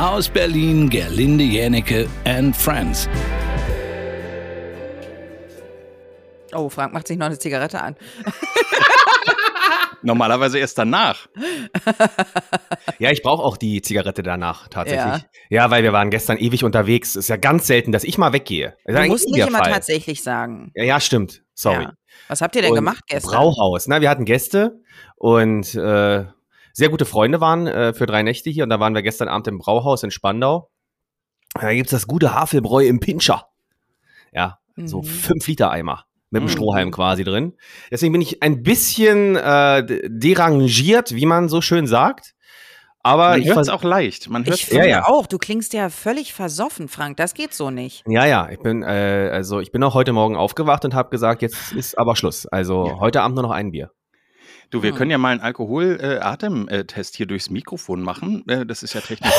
Aus Berlin, Gerlinde Jänecke and Friends. Oh, Frank macht sich noch eine Zigarette an. Normalerweise erst danach. ja, ich brauche auch die Zigarette danach tatsächlich. Ja. ja. weil wir waren gestern ewig unterwegs. Ist ja ganz selten, dass ich mal weggehe. Du musst nicht immer Fall. tatsächlich sagen. Ja, ja stimmt. Sorry. Ja. Was habt ihr denn und gemacht gestern? Brauhaus. Na, wir hatten Gäste und äh, sehr gute Freunde waren äh, für drei Nächte hier. Und da waren wir gestern Abend im Brauhaus in Spandau. Da gibt's das gute Havelbräu im Pinscher. Ja, mhm. so fünf Liter Eimer mit dem mhm. Strohhalm quasi drin. Deswegen bin ich ein bisschen äh, derangiert, wie man so schön sagt. Aber man hört es auch leicht. Man hört ich finde ja, ja. auch, du klingst ja völlig versoffen, Frank. Das geht so nicht. Ja, ja. Ich bin äh, also ich bin auch heute Morgen aufgewacht und habe gesagt, jetzt ist aber Schluss. Also ja. heute Abend nur noch ein Bier. Du, wir hm. können ja mal einen Alkohol-Atemtest hier durchs Mikrofon machen. Äh, das ist ja technisch.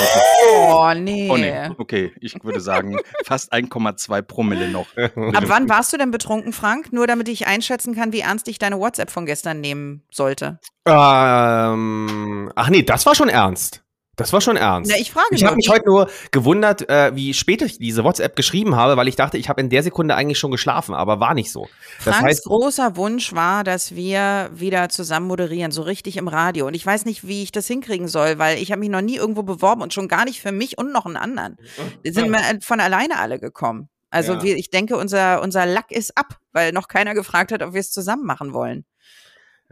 Oh, nee. Oh, nee. Okay, ich würde sagen, fast 1,2 Promille noch. Ab wann warst du denn betrunken, Frank? Nur damit ich einschätzen kann, wie ernst ich deine WhatsApp von gestern nehmen sollte. Ähm, ach nee, das war schon ernst. Das war schon ernst. Ja, ich frage Ich habe mich heute nur gewundert, äh, wie spät ich diese WhatsApp geschrieben habe, weil ich dachte, ich habe in der Sekunde eigentlich schon geschlafen, aber war nicht so. Das Franks heißt, großer Wunsch war, dass wir wieder zusammen moderieren, so richtig im Radio. Und ich weiß nicht, wie ich das hinkriegen soll, weil ich habe mich noch nie irgendwo beworben und schon gar nicht für mich und noch einen anderen. Wir sind von alleine alle gekommen. Also ja. wir, ich denke, unser, unser Lack ist ab, weil noch keiner gefragt hat, ob wir es zusammen machen wollen.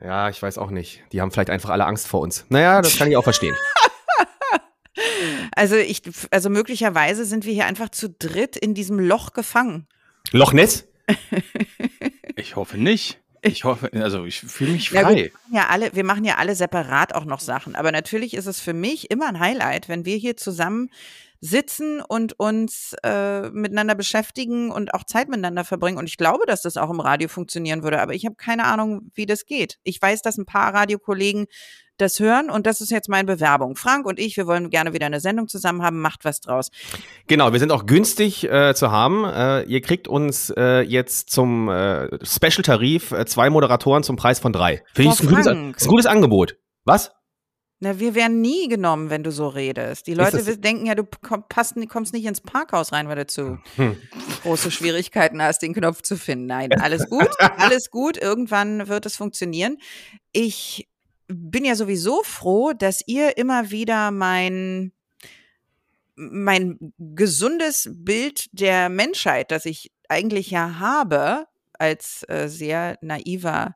Ja, ich weiß auch nicht. Die haben vielleicht einfach alle Angst vor uns. Naja, das kann ich auch verstehen. Also ich, also möglicherweise sind wir hier einfach zu dritt in diesem Loch gefangen. Loch Ness? ich hoffe nicht. Ich hoffe, also ich fühle mich frei. Ja, wir, machen ja alle, wir machen ja alle separat auch noch Sachen. Aber natürlich ist es für mich immer ein Highlight, wenn wir hier zusammen sitzen und uns äh, miteinander beschäftigen und auch Zeit miteinander verbringen. Und ich glaube, dass das auch im Radio funktionieren würde, aber ich habe keine Ahnung, wie das geht. Ich weiß, dass ein paar Radiokollegen das hören und das ist jetzt meine Bewerbung. Frank und ich, wir wollen gerne wieder eine Sendung zusammen haben, macht was draus. Genau, wir sind auch günstig äh, zu haben. Äh, ihr kriegt uns äh, jetzt zum äh, Special-Tarif äh, zwei Moderatoren zum Preis von drei. Finde ich ein gutes, ein gutes Angebot. Was? Na, wir werden nie genommen, wenn du so redest. Die Leute denken ja, du passt, kommst nicht ins Parkhaus rein, weil du zu hm. große Schwierigkeiten hast, den Knopf zu finden. Nein, alles gut, alles gut. Irgendwann wird es funktionieren. Ich bin ja sowieso froh, dass ihr immer wieder mein mein gesundes Bild der Menschheit, das ich eigentlich ja habe als äh, sehr naiver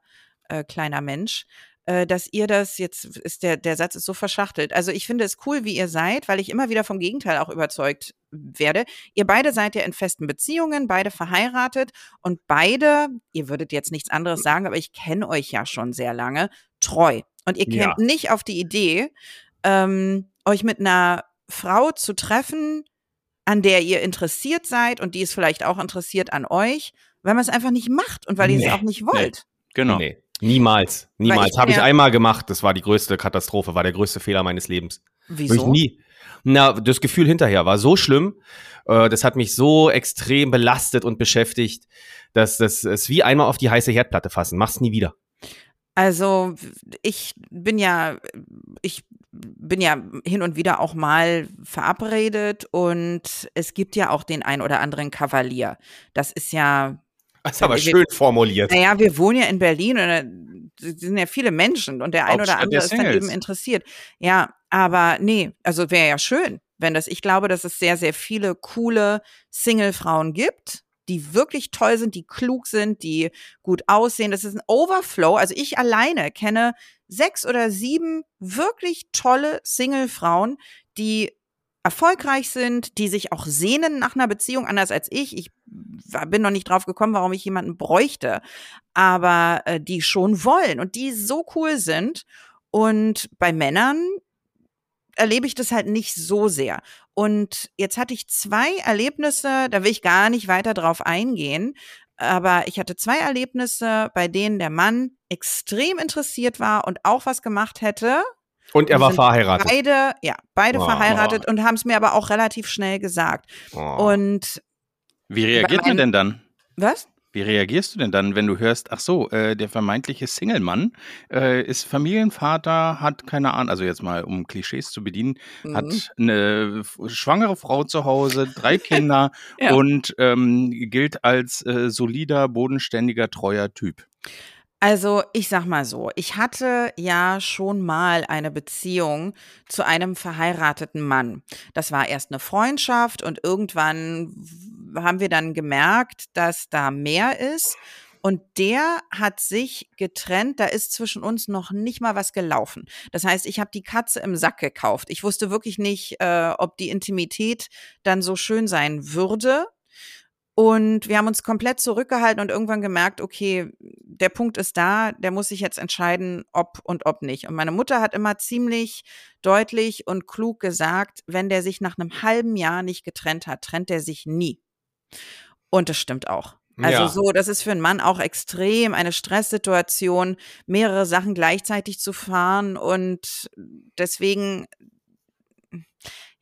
äh, kleiner Mensch, äh, dass ihr das jetzt ist der der Satz ist so verschachtelt. Also ich finde es cool, wie ihr seid, weil ich immer wieder vom Gegenteil auch überzeugt werde. Ihr beide seid ja in festen Beziehungen, beide verheiratet und beide, ihr würdet jetzt nichts anderes sagen, aber ich kenne euch ja schon sehr lange, treu. Und ihr kämt ja. nicht auf die Idee, ähm, euch mit einer Frau zu treffen, an der ihr interessiert seid und die ist vielleicht auch interessiert an euch, weil man es einfach nicht macht und weil nee. ihr es auch nicht wollt. Nee. Genau. Nee. Niemals. Niemals. Habe ich einmal gemacht. Das war die größte Katastrophe, war der größte Fehler meines Lebens. Wieso? Ich nie. Na, das Gefühl hinterher war so schlimm. Äh, das hat mich so extrem belastet und beschäftigt, dass das ist wie einmal auf die heiße Herdplatte fassen. Mach's nie wieder. Also ich bin ja, ich bin ja hin und wieder auch mal verabredet und es gibt ja auch den ein oder anderen Kavalier. Das ist ja. Das ist aber wir, schön formuliert. Naja, wir wohnen ja in Berlin und es sind ja viele Menschen und der ein oder andere ist dann eben interessiert. Ja, aber nee, also wäre ja schön, wenn das, ich glaube, dass es sehr, sehr viele coole Single-Frauen gibt die wirklich toll sind, die klug sind, die gut aussehen. Das ist ein Overflow. Also ich alleine kenne sechs oder sieben wirklich tolle Single-Frauen, die erfolgreich sind, die sich auch sehnen nach einer Beziehung, anders als ich. Ich bin noch nicht drauf gekommen, warum ich jemanden bräuchte, aber äh, die schon wollen und die so cool sind. Und bei Männern erlebe ich das halt nicht so sehr. Und jetzt hatte ich zwei Erlebnisse, da will ich gar nicht weiter drauf eingehen, aber ich hatte zwei Erlebnisse, bei denen der Mann extrem interessiert war und auch was gemacht hätte. Und er war verheiratet. Beide, ja, beide oh. verheiratet und haben es mir aber auch relativ schnell gesagt. Oh. Und wie reagiert man denn dann? Was? Wie reagierst du denn dann, wenn du hörst, ach so, äh, der vermeintliche Single-Mann äh, ist Familienvater, hat keine Ahnung, also jetzt mal um Klischees zu bedienen, Mhm. hat eine schwangere Frau zu Hause, drei Kinder Ja. und ähm, gilt als äh, solider, bodenständiger, treuer Typ. Also, ich sag mal so, ich hatte ja schon mal eine Beziehung zu einem verheirateten Mann. Das war erst eine Freundschaft und irgendwann haben wir dann gemerkt, dass da mehr ist. Und der hat sich getrennt, da ist zwischen uns noch nicht mal was gelaufen. Das heißt, ich habe die Katze im Sack gekauft. Ich wusste wirklich nicht, äh, ob die Intimität dann so schön sein würde. Und wir haben uns komplett zurückgehalten und irgendwann gemerkt, okay, der Punkt ist da, der muss sich jetzt entscheiden, ob und ob nicht. Und meine Mutter hat immer ziemlich deutlich und klug gesagt, wenn der sich nach einem halben Jahr nicht getrennt hat, trennt er sich nie. Und das stimmt auch. Also Ja. so, das ist für einen Mann auch extrem eine Stresssituation, mehrere Sachen gleichzeitig zu fahren und deswegen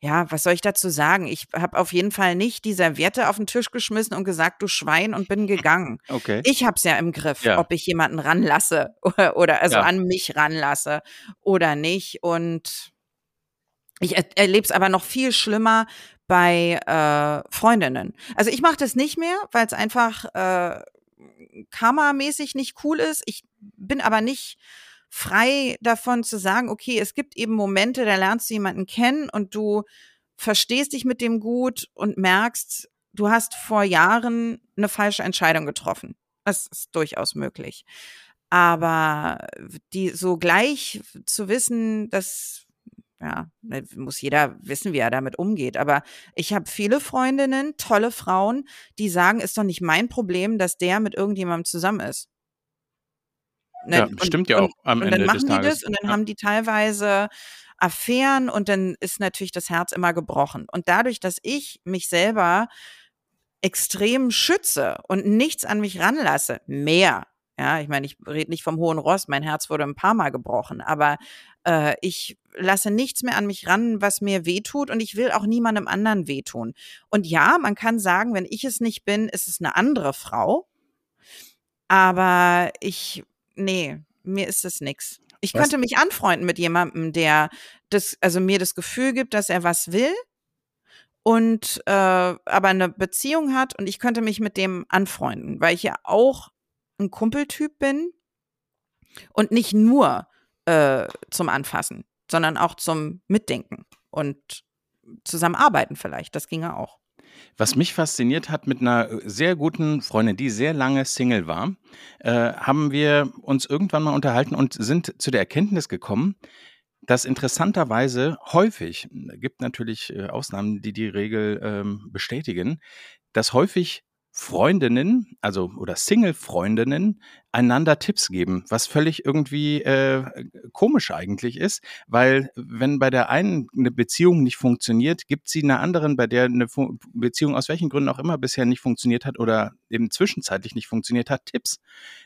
ja, was soll ich dazu sagen? Ich habe auf jeden Fall nicht die Serviette auf den Tisch geschmissen und gesagt, du Schwein, und bin gegangen. Okay. Ich habe es ja im Griff, Ja. ob ich jemanden ranlasse oder, oder also Ja. an mich ranlasse oder nicht. Und ich er erlebe es aber noch viel schlimmer bei äh, Freundinnen. Also ich mache das nicht mehr, weil es einfach äh, karmamäßig nicht cool ist. Ich bin aber nicht frei davon zu sagen, okay, es gibt eben Momente, da lernst du jemanden kennen und du verstehst dich mit dem gut und merkst, du hast vor Jahren eine falsche Entscheidung getroffen. Das ist durchaus möglich. Aber die so gleich zu wissen, dass ja, ne, muss jeder wissen, wie er damit umgeht. Aber ich habe viele Freundinnen, tolle Frauen, die sagen, ist doch nicht mein Problem, dass der mit irgendjemandem zusammen ist. Ne, Ja, und- stimmt ja auch am und Ende dann machen des die Tages. das und dann Ja. haben die teilweise Affären und dann ist natürlich das Herz immer gebrochen. Und dadurch, dass ich mich selber extrem schütze und nichts an mich ranlasse, mehr. Ja, ich meine, ich rede nicht vom hohen Ross, mein Herz wurde ein paar Mal gebrochen, aber äh, ich lasse nichts mehr an mich ran, was mir wehtut und ich will auch niemandem anderen wehtun. Und ja, man kann sagen, wenn ich es nicht bin, ist es eine andere Frau. Aber ich, nee, mir ist es nix. Ich Was? könnte mich anfreunden mit jemandem, der das, also mir das Gefühl gibt, dass er was will und äh, aber eine Beziehung hat und ich könnte mich mit dem anfreunden, weil ich ja auch ein Kumpeltyp bin und nicht nur äh, zum Anfassen, sondern auch zum Mitdenken und zusammenarbeiten vielleicht. Das ginge auch. Was mich fasziniert hat mit einer äh, sehr guten Freundin, die sehr lange Single war, äh, haben wir uns irgendwann mal unterhalten und sind zu der Erkenntnis gekommen, dass interessanterweise häufig, es gibt natürlich äh, Ausnahmen, die die Regel ähm, bestätigen, dass häufig Freundinnen, also oder Single-Freundinnen, einander Tipps geben, was völlig irgendwie äh, komisch eigentlich ist, weil wenn bei der einen eine Beziehung nicht funktioniert, gibt sie einer anderen, bei der eine Fu Beziehung aus welchen Gründen auch immer bisher nicht funktioniert hat oder eben zwischenzeitlich nicht funktioniert hat, Tipps.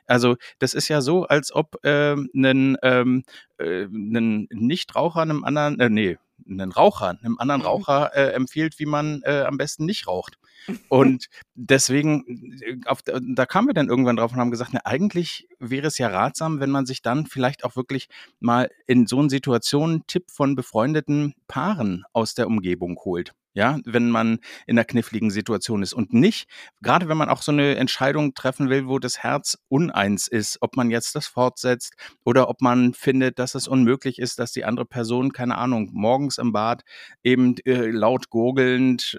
Also das ist ja so, als ob ähm, ein ähm, äh, Nichtraucher einem anderen, äh, nee, ein Raucher einem anderen Mhm. Raucher äh, empfiehlt, wie man äh, am besten nicht raucht. Und deswegen, äh, auf, da kamen wir dann irgendwann drauf und haben gesagt, na, eigentlich wäre es ja ratsam, wenn man sich dann vielleicht auch wirklich mal in so einer Situation einen Tipp von befreundeten Paaren aus der Umgebung holt. Ja, wenn man in einer kniffligen Situation ist. Und nicht, gerade wenn man auch so eine Entscheidung treffen will, wo das Herz uneins ist, ob man jetzt das fortsetzt oder ob man findet, dass es unmöglich ist, dass die andere Person, keine Ahnung, morgens im Bad eben äh, laut gurgelnd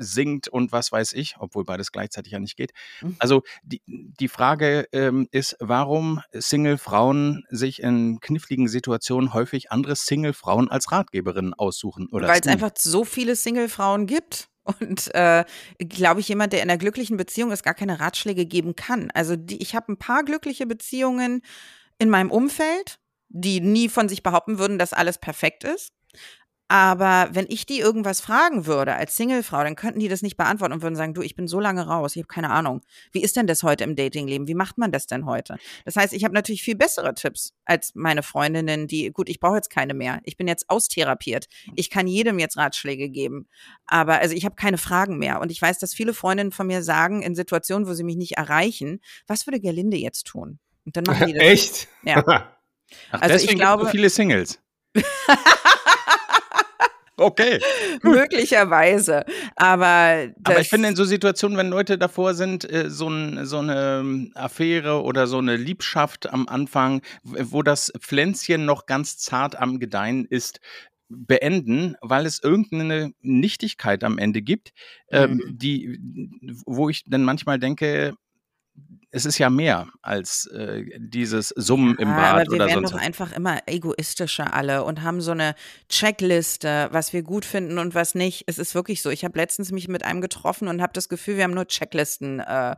singt und was weiß ich, obwohl beides gleichzeitig ja nicht geht. Mhm. Also die, die Frage ähm, ist, warum Single-Frauen sich in kniffligen Situationen häufig andere Single-Frauen als Ratgeberinnen aussuchen oder Weil es einfach so viele Single-Frauen gibt. Und äh, glaube ich, jemand, der in einer glücklichen Beziehung ist, gar keine Ratschläge geben kann. Also die, ich habe ein paar glückliche Beziehungen in meinem Umfeld, die nie von sich behaupten würden, dass alles perfekt ist. Aber wenn ich die irgendwas fragen würde als Singlefrau, dann könnten die das nicht beantworten und würden sagen, du, ich bin so lange raus, ich habe keine Ahnung. Wie ist denn das heute im Datingleben? Wie macht man das denn heute? Das heißt, ich habe natürlich viel bessere Tipps als meine Freundinnen, die, gut, ich brauche jetzt keine mehr. Ich bin jetzt austherapiert. Ich kann jedem jetzt Ratschläge geben. Aber also ich habe keine Fragen mehr. Und ich weiß, dass viele Freundinnen von mir sagen, in Situationen, wo sie mich nicht erreichen, was würde Gerlinde jetzt tun? Und dann machen die das. Echt? Ja. Ach, Also ich deswegen glaube- gibt es so viele Singles. okay. Möglicherweise. Aber, Aber ich finde in so Situationen, wenn Leute davor sind, äh, so, ein, so eine ähm, Affäre oder so eine Liebschaft am Anfang, wo das Pflänzchen noch ganz zart am Gedeihen ist, beenden, weil es irgendeine Nichtigkeit am Ende gibt, ähm, Mhm. die, wo ich dann manchmal denke, es ist ja mehr als äh, dieses Summen im Bad aber wir oder werden sonst doch einfach immer egoistischer alle und haben so eine Checkliste, was wir gut finden und was nicht. Es ist wirklich so. Ich habe letztens mich mit einem getroffen und habe das Gefühl, wir haben nur Checklisten äh,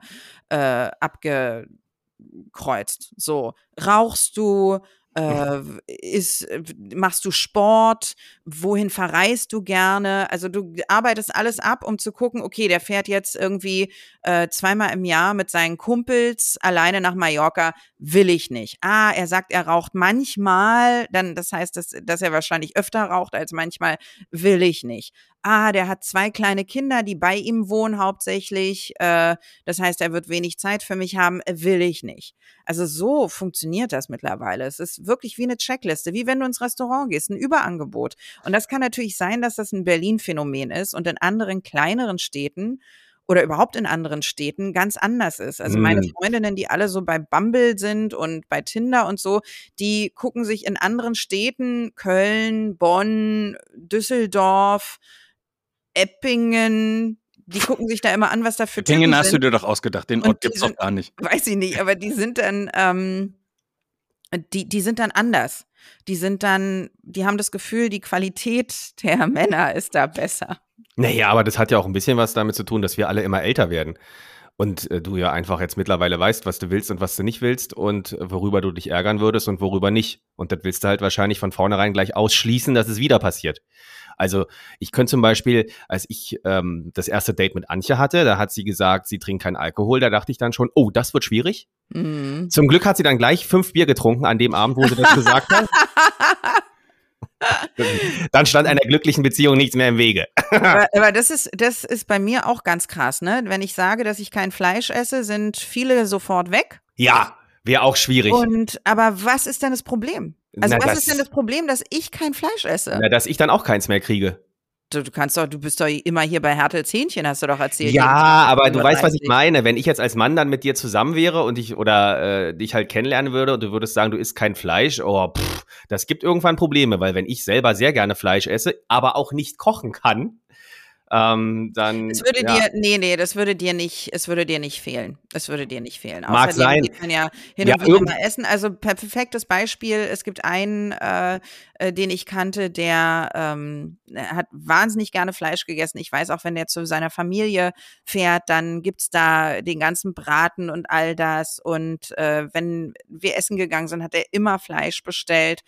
äh, abgekreuzt. So, rauchst du? Äh, ist, machst du Sport? Wohin verreist du gerne? Also du arbeitest alles ab, um zu gucken, okay, der fährt jetzt irgendwie äh, zweimal im Jahr mit seinen Kumpels alleine nach Mallorca will ich nicht. Ah, er sagt, er raucht manchmal, dann das heißt, dass, dass er wahrscheinlich öfter raucht als manchmal, will ich nicht. Ah, der hat zwei kleine Kinder, die bei ihm wohnen hauptsächlich. Äh, das heißt, er wird wenig Zeit für mich haben, will ich nicht. Also so funktioniert das mittlerweile. Es ist wirklich wie eine Checkliste, wie wenn du ins Restaurant gehst, ein Überangebot. Und das kann natürlich sein, dass das ein Berlin-Phänomen ist und in anderen kleineren Städten oder überhaupt in anderen Städten ganz anders ist. Also meine Mm. Freundinnen, die alle so bei Bumble sind und bei Tinder und so, die gucken sich in anderen Städten, Köln, Bonn, Düsseldorf, Eppingen, die gucken sich da immer an, was da für Dingen Typen hast du dir doch ausgedacht, den Ort die gibt's doch gar nicht. Weiß ich nicht, aber die sind dann, ähm, die, die sind dann anders. Die sind dann, die haben das Gefühl, die Qualität der Männer ist da besser. Naja, aber das hat ja auch ein bisschen was damit zu tun, dass wir alle immer älter werden. Und äh, du ja einfach jetzt mittlerweile weißt, was du willst und was du nicht willst und äh, worüber du dich ärgern würdest und worüber nicht. Und das willst du halt wahrscheinlich von vornherein gleich ausschließen, dass es wieder passiert. Also ich könnte zum Beispiel, als ich ähm, das erste Date mit Antje hatte, da hat sie gesagt, sie trinkt keinen Alkohol. Da dachte ich dann schon, oh, das wird schwierig. Mhm. Zum Glück hat sie dann gleich fünf Bier getrunken an dem Abend, wo sie das gesagt hat. Dann stand einer glücklichen Beziehung nichts mehr im Wege. aber, aber das ist, das ist bei mir auch ganz krass, ne? Wenn ich sage, dass ich kein Fleisch esse, sind viele sofort weg. Ja, wäre auch schwierig. Und aber was ist denn das Problem? Also Na, was ist denn das Problem, dass ich kein Fleisch esse? Na, dass ich dann auch keins mehr kriege. Du, du kannst doch, du bist doch immer hier bei Hertels Hähnchen, hast du doch erzählt. Ja, aber du weißt, was ich 30. meine. Wenn ich jetzt als Mann dann mit dir zusammen wäre und ich oder äh, dich halt kennenlernen würde und du würdest sagen, du isst kein Fleisch, oh, pff, das gibt irgendwann Probleme, weil wenn ich selber sehr gerne Fleisch esse, aber auch nicht kochen kann, ähm, dann. Es würde ja. dir, nee, nee, das würde dir nicht, es würde dir nicht fehlen. Es würde dir nicht fehlen. Mag Außerdem sein. geht man ja hin Ja, und wieder mal essen. Also per- perfektes Beispiel, es gibt einen, äh, äh, den ich kannte, der ähm, hat wahnsinnig gerne Fleisch gegessen. Ich weiß auch, wenn der zu seiner Familie fährt, dann gibt's da den ganzen Braten und all das. Und äh, wenn wir essen gegangen sind, hat er immer Fleisch bestellt.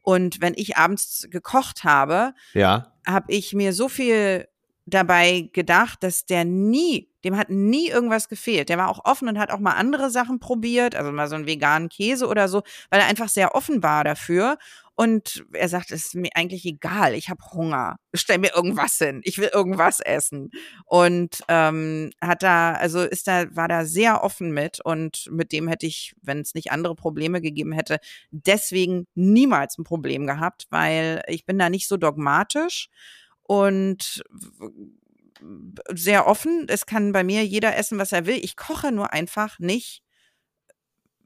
Und wenn ich abends gekocht habe, Ja. habe ich mir so viel dabei gedacht, dass der nie, dem hat nie irgendwas gefehlt. Der war auch offen und hat auch mal andere Sachen probiert, also mal so einen veganen Käse oder so, weil er einfach sehr offen war dafür. Und er sagt, es ist mir eigentlich egal, ich habe Hunger. Stell mir irgendwas hin, ich will irgendwas essen. Und ähm, hat da, also ist da, war da sehr offen mit und mit dem hätte ich, wenn es nicht andere Probleme gegeben hätte, deswegen niemals ein Problem gehabt, weil ich bin da nicht so dogmatisch und sehr offen. Es kann bei mir jeder essen, was er will. Ich koche nur einfach nicht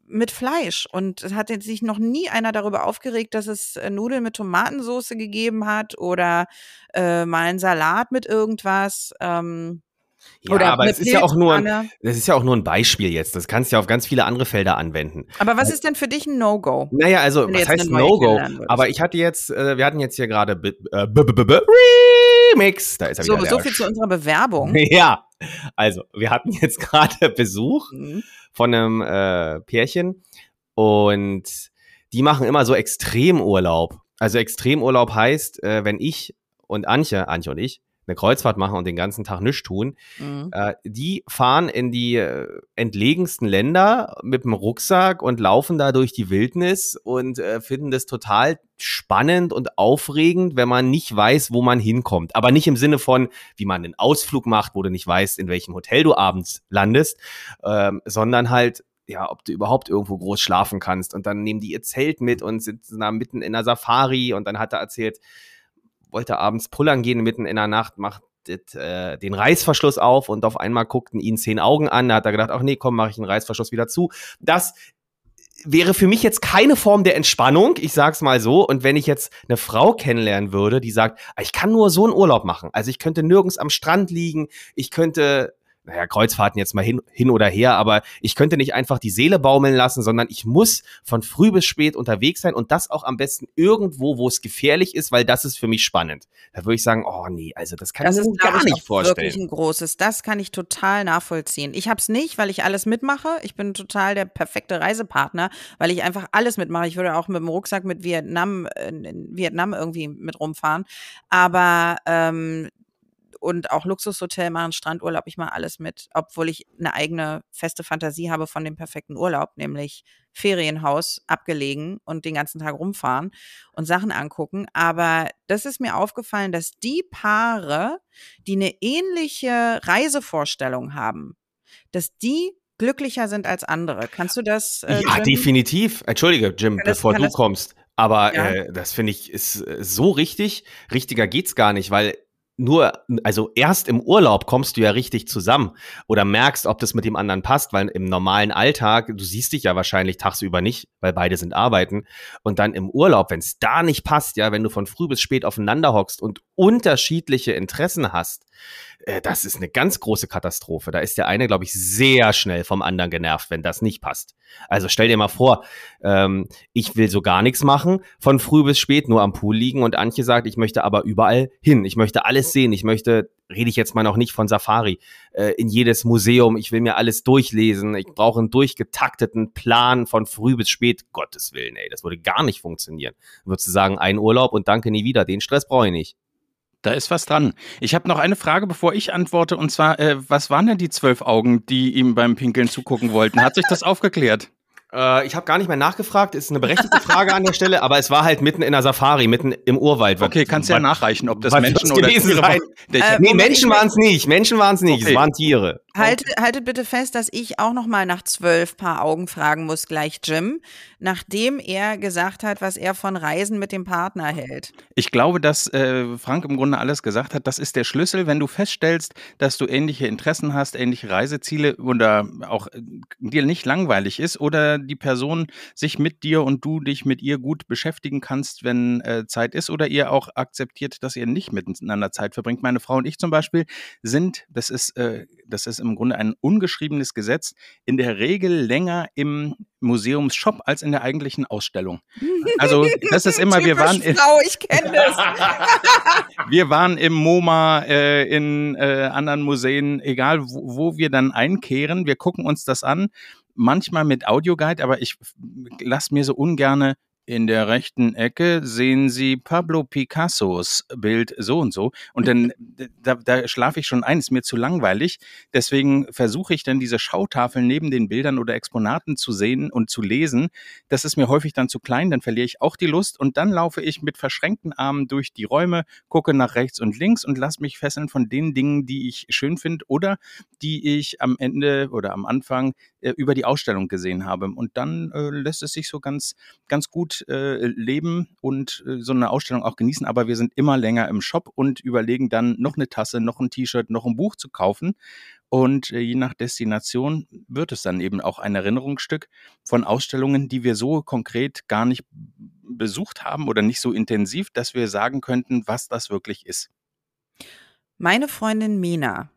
mit Fleisch. Und es hat sich noch nie einer darüber aufgeregt, dass es äh, Nudeln mit Tomatensauce gegeben hat oder äh, mal einen Salat mit irgendwas. Ähm, Ja, oder aber es ist ja auch nur, ein, das ist ja auch nur ein Beispiel jetzt. Das kannst du ja auf ganz viele andere Felder anwenden. Aber was ist denn für dich ein No-Go? Naja, also, was heißt No-Go? Aber ich hatte jetzt, äh, wir hatten jetzt hier gerade äh, Remix. Da ist er So, wieder. so viel zu unserer Bewerbung. Ja, also, wir hatten jetzt gerade Besuch Mhm. von einem äh, Pärchen und die machen immer so Extremurlaub. Also Extremurlaub heißt, äh, wenn ich und Antje, Antje und ich, eine Kreuzfahrt machen und den ganzen Tag nichts tun, Mhm. äh, die fahren in die äh, entlegensten Länder mit dem Rucksack und laufen da durch die Wildnis und äh, finden das total spannend und aufregend, wenn man nicht weiß, wo man hinkommt. Aber nicht im Sinne von, wie man einen Ausflug macht, wo du nicht weißt, in welchem Hotel du abends landest, ähm, sondern halt, ja, ob du überhaupt irgendwo groß schlafen kannst. Und dann nehmen die ihr Zelt mit und sitzen da mitten in der Safari und dann hat er erzählt, wollte abends pullern gehen mitten in der Nacht, macht äh, den Reißverschluss auf und auf einmal guckten ihn zehn Augen an. Da hat er gedacht, ach nee, komm, mache ich den Reißverschluss wieder zu. Das wäre für mich jetzt keine Form der Entspannung, ich sag's mal so. Und wenn ich jetzt eine Frau kennenlernen würde, die sagt, ah, ich kann nur so einen Urlaub machen. Also ich könnte nirgends am Strand liegen, ich könnte naja, Kreuzfahrten jetzt mal hin, hin oder her, aber ich könnte nicht einfach die Seele baumeln lassen, sondern ich muss von früh bis spät unterwegs sein und das auch am besten irgendwo, wo es gefährlich ist, weil das ist für mich spannend. Da würde ich sagen, oh nee, also das kann Das ich ist mir gar nicht vorstellen. wirklich ein großes. Das kann ich total nachvollziehen. Ich habe es nicht, weil ich alles mitmache. Ich bin total der perfekte Reisepartner, weil ich einfach alles mitmache. Ich würde auch mit dem Rucksack mit Vietnam äh, in Vietnam irgendwie mit rumfahren. Aber ähm, und auch Luxushotel machen, Strandurlaub, ich mache alles mit, obwohl ich eine eigene feste Fantasie habe von dem perfekten Urlaub, nämlich Ferienhaus abgelegen und den ganzen Tag rumfahren und Sachen angucken. Aber das ist mir aufgefallen, dass die Paare, die eine ähnliche Reisevorstellung haben, dass die glücklicher sind als andere. Kannst du das? Äh, ja, Jim? definitiv. Entschuldige, Jim, das- bevor du kommst. Aber Ja. äh, das finde ich ist äh, so richtig. Richtiger geht's gar nicht, weil nur, also erst im Urlaub kommst du ja richtig zusammen oder merkst, ob das mit dem anderen passt, weil im normalen Alltag, du siehst dich ja wahrscheinlich tagsüber nicht, weil beide sind arbeiten. Und dann im Urlaub, wenn es da nicht passt, ja, wenn du von früh bis spät aufeinander hockst und unterschiedliche Interessen hast, äh, das ist eine ganz große Katastrophe. Da ist der eine, glaube ich, sehr schnell vom anderen genervt, wenn das nicht passt. Also stell dir mal vor, ähm, ich will so gar nichts machen, von früh bis spät nur am Pool liegen und Antje sagt, ich möchte aber überall hin. Ich möchte alles sehen. Ich möchte, rede ich jetzt mal noch nicht von Safari, äh, in jedes Museum. Ich will mir alles durchlesen. Ich brauche einen durchgetakteten Plan von früh bis spät. Gottes Willen, ey, das würde gar nicht funktionieren. Würdest du sagen, ein Urlaub und danke nie wieder. Den Stress brauche ich nicht. Da ist was dran. Ich habe noch eine Frage, bevor ich antworte, und zwar, äh, was waren denn die zwölf Augen, die ihm beim Pinkeln zugucken wollten? Hat sich das aufgeklärt? Äh, ich habe gar nicht mehr nachgefragt, ist eine berechtigte Frage an der Stelle, aber es war halt mitten in der Safari, mitten im Urwald. Okay, kannst ja nachreichen, ob das Menschen oder gewesen Tiere sein? waren. Äh, Nee, Menschen waren es nicht. Menschen waren es nicht. Okay. Es waren Tiere. Haltet, haltet bitte fest, dass ich auch noch mal nach zwölf Paar Augen fragen muss, gleich Jim, nachdem er gesagt hat, was er von Reisen mit dem Partner hält. Ich glaube, dass äh, Frank im Grunde alles gesagt hat. Das ist der Schlüssel, wenn du feststellst, dass du ähnliche Interessen hast, ähnliche Reiseziele oder auch äh, dir nicht langweilig ist oder die Person sich mit dir und du dich mit ihr gut beschäftigen kannst, wenn äh, Zeit ist oder ihr auch akzeptiert, dass ihr nicht miteinander Zeit verbringt. Meine Frau und ich zum Beispiel sind, das ist, äh, das ist im Grunde ein ungeschriebenes Gesetz, in der Regel länger im Museumsshop als in der eigentlichen Ausstellung. Also das ist immer, wir waren in, Frau, ich kenne das. wir waren im MoMA, äh, in äh, anderen Museen, egal wo, wo wir dann einkehren, wir gucken uns das an, manchmal mit Audioguide, aber ich lasse mir so ungerne in der rechten Ecke sehen Sie Pablo Picassos Bild so und so. Und dann, da, da schlafe ich schon ein, ist mir zu langweilig. Deswegen versuche ich dann diese Schautafeln neben den Bildern oder Exponaten zu sehen und zu lesen. Das ist mir häufig dann zu klein, dann verliere ich auch die Lust und dann laufe ich mit verschränkten Armen durch die Räume, gucke nach rechts und links und lasse mich fesseln von den Dingen, die ich schön finde oder die ich am Ende oder am Anfang äh, über die Ausstellung gesehen habe. Und dann äh, lässt es sich so ganz, ganz gut äh, leben und äh, so eine Ausstellung auch genießen. Aber wir sind immer länger im Shop und überlegen dann noch eine Tasse, noch ein T-Shirt, noch ein Buch zu kaufen. Und äh, je nach Destination wird es dann eben auch ein Erinnerungsstück von Ausstellungen, die wir so konkret gar nicht besucht haben oder nicht so intensiv, dass wir sagen könnten, was das wirklich ist. Meine Freundin Mina,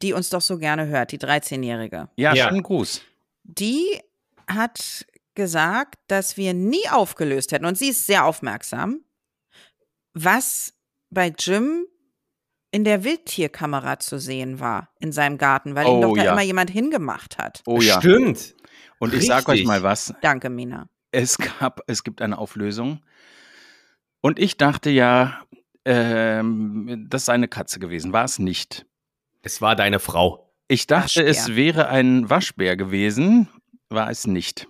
die uns doch so gerne hört, die 13-Jährige, Ja, Ja. schönen Gruß. die hat gesagt, dass wir nie aufgelöst hätten, und sie ist sehr aufmerksam, was bei Jim in der Wildtierkamera zu sehen war in seinem Garten, weil ihn Oh, doch da ja. immer jemand hingemacht hat. Oh ja. Stimmt. Und ich sag euch mal was. Danke, Mina. Es gab, es gibt eine Auflösung. Und ich dachte ja, Ähm, das ist eine Katze gewesen, war es nicht. Es war deine Frau. Ich dachte, Waschbär. es wäre ein Waschbär gewesen, war es nicht.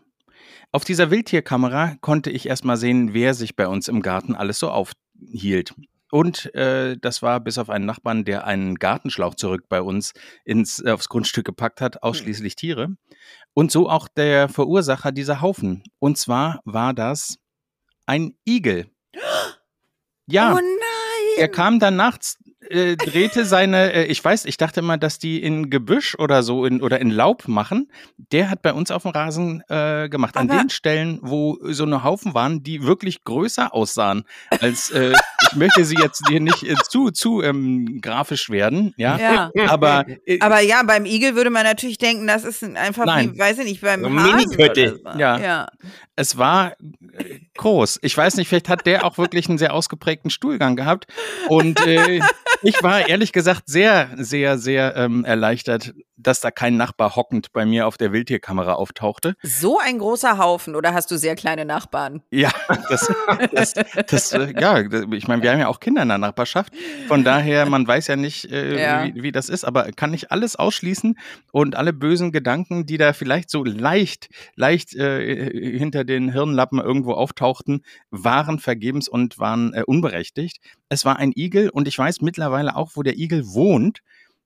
Auf dieser Wildtierkamera konnte ich erstmal sehen, wer sich bei uns im Garten alles so aufhielt. Und äh, das war bis auf einen Nachbarn, der einen Gartenschlauch zurück bei uns ins, äh, aufs Grundstück gepackt hat, ausschließlich Tiere. Und so auch der Verursacher dieser Haufen. Und zwar war das ein Igel. Ja. Oh nein! Er kam dann nachts, äh, drehte seine, äh, ich weiß, ich dachte immer, dass die in Gebüsch oder so in, oder in Laub machen. Der hat bei uns auf dem Rasen äh, gemacht. An Aber- den Stellen, wo so eine Haufen waren, die wirklich größer aussahen als, äh, ich möchte sie jetzt hier nicht äh, zu, zu ähm, grafisch werden, ja. Ja. Aber, äh, Aber ja, beim Igel würde man natürlich denken, das ist einfach Nein. wie, weiß ich nicht, beim So Hasen so. Ja. ja. es war äh, groß. Ich weiß nicht, vielleicht hat der auch wirklich einen sehr ausgeprägten Stuhlgang gehabt. Und äh, ich war ehrlich gesagt sehr, sehr, sehr ähm, erleichtert, dass da kein Nachbar hockend bei mir auf der Wildtierkamera auftauchte. So ein großer Haufen oder hast du sehr kleine Nachbarn? Ja, das, das, das äh, ja, ich meine, wir haben ja auch Kinder in der Nachbarschaft. Von daher, man weiß ja nicht, äh, Ja. Wie, wie das ist, aber kann ich alles ausschließen und alle bösen Gedanken, die da vielleicht so leicht, leicht äh, hinter den Hirnlappen irgendwo auftauchten, waren vergebens und waren äh, unberechtigt. Es war ein Igel und ich weiß mittlerweile auch, wo der Igel wohnt.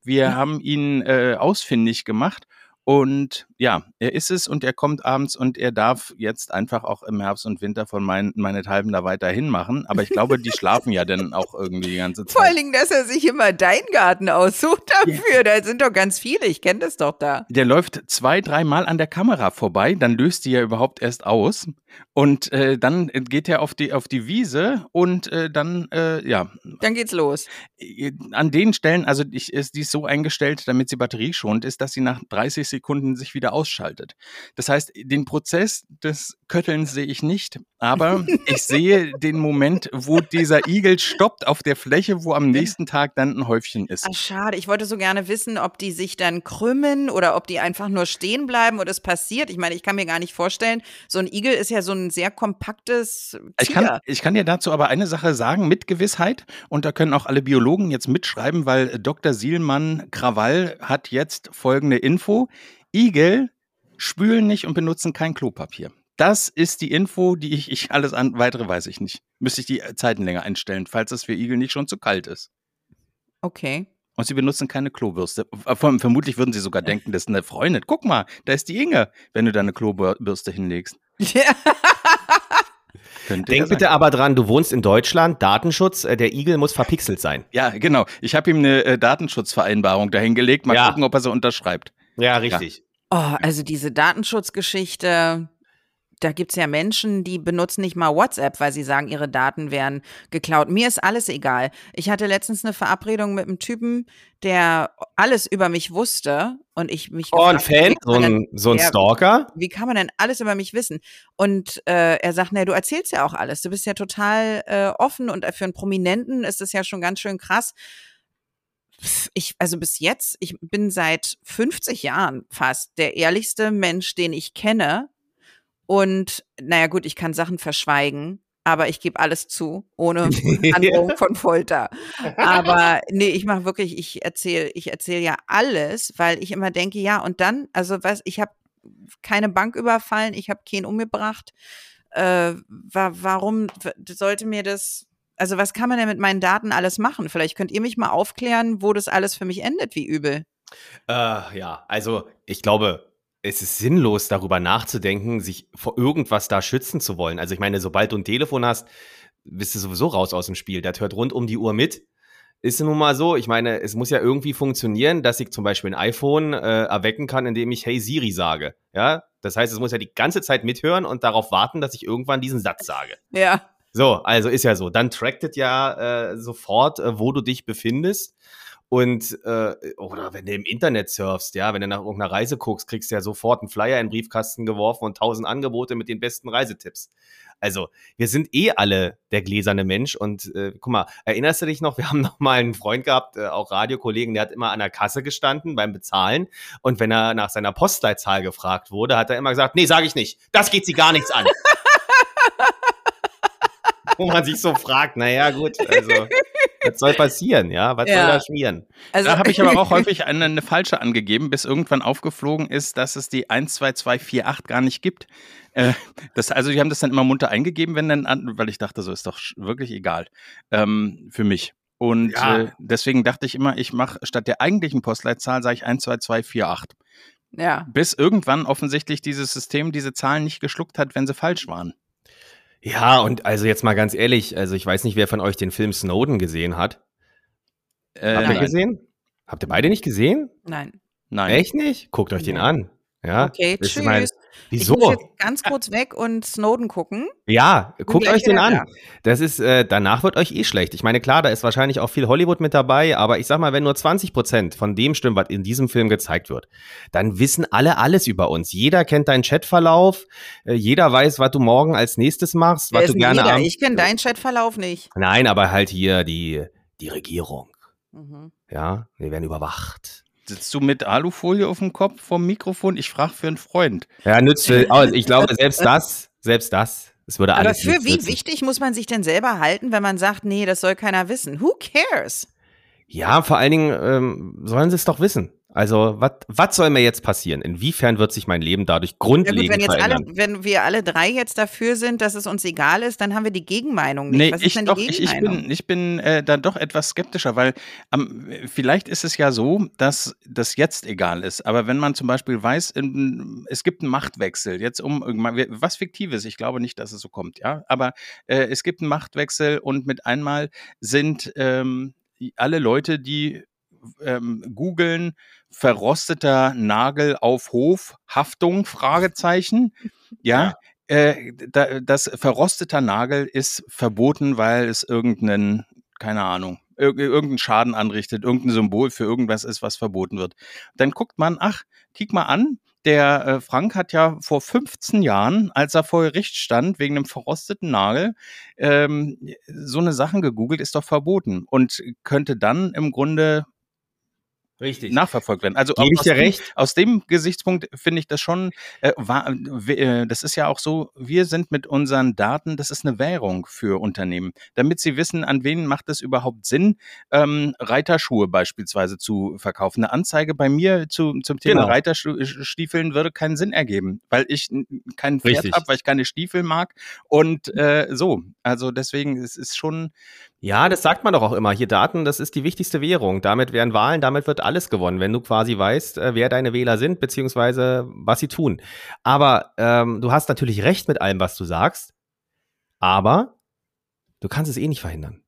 Wir haben ihn äh, ausfindig gemacht und ja, er ist es und er kommt abends und er darf jetzt einfach auch im Herbst und Winter von meinen, meinethalben da weiterhin machen. Aber ich glaube, die schlafen ja dann auch irgendwie die ganze Vor allen Zeit. Dingen, dass er sich immer deinen Garten aussucht dafür. Da sind doch ganz viele. Ich kenne das doch da. Der läuft zwei, dreimal an der Kamera vorbei, dann löst die ja überhaupt erst aus. Und äh, dann geht er auf die, auf die Wiese und äh, dann, äh, ja, Dann geht's los. äh, an den Stellen, also ich, ist die ist so eingestellt, damit sie batterieschonend ist, dass sie nach 30 Sekunden sich wieder ausschaltet. Das heißt, den Prozess des Köttelns sehe ich nicht, aber ich sehe den Moment, wo dieser Igel stoppt auf der Fläche, wo am nächsten Tag dann ein Häufchen ist. Ach, schade. Ich wollte so gerne wissen, ob die sich dann krümmen oder ob die einfach nur stehen bleiben oder es passiert. Ich meine, ich kann mir gar nicht vorstellen, so ein Igel ist ja so ein sehr kompaktes Tier. Ich kann, ich kann dir dazu aber eine Sache sagen mit Gewissheit und da können auch alle Biologen jetzt mitschreiben, weil Dr. Sielmann Krawall hat jetzt folgende Info. Igel spülen nicht und benutzen kein Klopapier. Das ist die Info, die ich, ich alles an weitere weiß ich nicht. Müsste ich die äh, Zeiten länger einstellen, falls es für Igel nicht schon zu kalt ist. Okay. Und sie benutzen keine Klobürste. Äh, Verm- Vermutlich würden sie sogar denken, das ist eine Freundin. Guck mal, da ist die Inge, wenn du da eine Klobürste hinlegst. Ja. Ja Denk sein. bitte aber dran, du wohnst in Deutschland, Datenschutz, äh, der Igel muss verpixelt sein. Ja, genau. Ich habe ihm eine äh, Datenschutzvereinbarung dahingelegt. Mal Ja. gucken, ob er sie unterschreibt. Ja, richtig. Oh, also diese Datenschutzgeschichte, da gibt's ja Menschen, die benutzen nicht mal WhatsApp, weil sie sagen, ihre Daten wären geklaut. Mir ist alles egal. Ich hatte letztens eine Verabredung mit einem Typen, der alles über mich wusste und ich mich Oh, ein gefragt habe, Fan, so ein, so ein Ja. Stalker. wie kann man denn alles über mich wissen? Und äh, er sagt, na, du erzählst ja auch alles. Du bist ja total äh, offen und für einen Prominenten ist es ja schon ganz schön krass. Ich, also bis jetzt, ich bin seit 50 Jahren fast der ehrlichste Mensch, den ich kenne. Und naja, gut, ich kann Sachen verschweigen, aber ich gebe alles zu, ohne Androhung von Folter. Aber nee, ich mache wirklich, ich erzähle, ich erzähle ja alles, weil ich immer denke, ja, und dann, also was, ich habe keine Bank überfallen, ich habe keinen umgebracht. Äh, wa warum sollte mir das, also was kann man denn mit meinen Daten alles machen? Vielleicht könnt ihr mich mal aufklären, wo das alles für mich endet, wie übel. Äh, ja, also ich glaube, es ist sinnlos, darüber nachzudenken, sich vor irgendwas da schützen zu wollen. Also ich meine, sobald du ein Telefon hast, bist du sowieso raus aus dem Spiel. Das hört rund um die Uhr mit. Ist nun mal so, ich meine, es muss ja irgendwie funktionieren, dass ich zum Beispiel ein iPhone äh, erwecken kann, indem ich Hey Siri sage. Ja, das heißt, es muss ja die ganze Zeit mithören und darauf warten, dass ich irgendwann diesen Satz sage. Ja. So, also ist ja so. Dann trackt es ja äh, sofort, äh, wo du dich befindest. Und, äh, oder wenn du im Internet surfst, ja, wenn du nach irgendeiner Reise guckst, kriegst du ja sofort einen Flyer in den Briefkasten geworfen und tausend Angebote mit den besten Reisetipps. Also, wir sind eh alle der gläserne Mensch und äh, guck mal, erinnerst du dich noch, wir haben noch mal einen Freund gehabt, äh, auch Radiokollegen, der hat immer an der Kasse gestanden beim Bezahlen und wenn er nach seiner Postleitzahl gefragt wurde, hat er immer gesagt, nee, sage ich nicht, das geht sie gar nichts an. wo man sich so fragt, naja, gut, also, was soll passieren, ja? Was Ja. soll da schmieren? Also, Da habe ich aber auch häufig eine, eine falsche angegeben, bis irgendwann aufgeflogen ist, dass es die 12248 gar nicht gibt. Äh, das, also die haben das dann immer munter eingegeben, wenn dann, an, weil ich dachte, so ist doch wirklich egal ähm, für mich. Und Ja. äh, deswegen dachte ich immer, ich mache statt der eigentlichen Postleitzahl, sage ich 12248. ja. Bis irgendwann offensichtlich dieses System diese Zahlen nicht geschluckt hat, wenn sie falsch waren. Ja, und also jetzt mal ganz ehrlich, also ich weiß nicht, wer von euch den Film Snowden gesehen hat. Äh, Habt ihr nein. gesehen? Habt ihr beide nicht gesehen? Nein. Nein. Echt nicht? Guckt euch den an. Ja. Okay, Das ist tschüss. Mein- Ich Wieso? muss jetzt ganz kurz weg und Snowden gucken. Ja, guckt gleich euch den an. da. Das ist, äh, danach wird euch eh schlecht. Ich meine, klar, da ist wahrscheinlich auch viel Hollywood mit dabei, aber ich sag mal, wenn nur 20 Prozent von dem stimmt, was in diesem Film gezeigt wird, dann wissen alle alles über uns. Jeder kennt deinen Chatverlauf, äh, jeder weiß, was du morgen als nächstes machst, Wer was du gerne jeder? Ich kenne deinen Chatverlauf nicht. Nein, aber halt hier die, die Regierung. Mhm. Ja, wir werden überwacht. Sitzt du mit Alufolie auf dem Kopf vom Mikrofon? Ich frage für einen Freund. Ja, nützt, ich glaube, selbst das, selbst das, es würde Aber alles für nichts wie nützen. wichtig muss man sich denn selber halten, wenn man sagt, nee, das soll keiner wissen? Who cares? Ja, vor allen Dingen ähm, sollen sie es doch wissen. Also, was soll mir jetzt passieren? Inwiefern wird sich mein Leben dadurch Ja grundlegend gut, wenn jetzt alle, verändern? wenn wir alle drei jetzt dafür sind, dass es uns egal ist, dann haben wir die Gegenmeinung nicht. Nee, Was ich, ist denn doch, die ich, ich Gegenmeinung? bin, ich bin äh, da doch etwas skeptischer, weil ähm, vielleicht ist es ja so, dass das jetzt egal ist. Aber wenn man zum Beispiel weiß, in, es gibt einen Machtwechsel, jetzt um irgendwann- was Fiktives, ich glaube nicht, dass es so kommt, ja. Aber äh, es gibt einen Machtwechsel und mit einmal sind ähm, alle Leute, die ähm, googeln, verrosteter Nagel auf Hof, Haftung, Fragezeichen, ja. Äh, da, das verrosteter Nagel ist verboten, weil es irgendeinen, keine Ahnung, ir irgendeinen Schaden anrichtet, irgendein Symbol für irgendwas ist, was verboten wird. Dann guckt man, ach, kick mal an, der äh, Frank hat ja vor 15 Jahren, als er vor Gericht stand, wegen einem verrosteten Nagel, ähm, so eine Sachen gegoogelt, ist doch verboten und könnte dann im Grunde Richtig. nachverfolgt werden. Also Gebe ich aus dir dem- recht? aus dem Gesichtspunkt finde ich das schon, äh, wa- w- äh, das ist ja auch so, wir sind mit unseren Daten, das ist eine Währung für Unternehmen, damit sie wissen, an wen macht es überhaupt Sinn, ähm, Reiterschuhe beispielsweise zu verkaufen. Eine Anzeige bei mir zu, zum Thema Genau. Reiterstiefeln würde keinen Sinn ergeben, weil ich kein Pferd habe, weil ich keine Stiefel mag und äh, so. Also deswegen, es ist schon, Ja, das sagt man doch auch immer. Hier Daten, das ist die wichtigste Währung. Damit werden Wahlen, damit wird alles gewonnen, wenn du quasi weißt, äh, wer deine Wähler sind, beziehungsweise was sie tun. Aber ähm, du hast natürlich recht mit allem, was du sagst. Aber du kannst es eh nicht verhindern.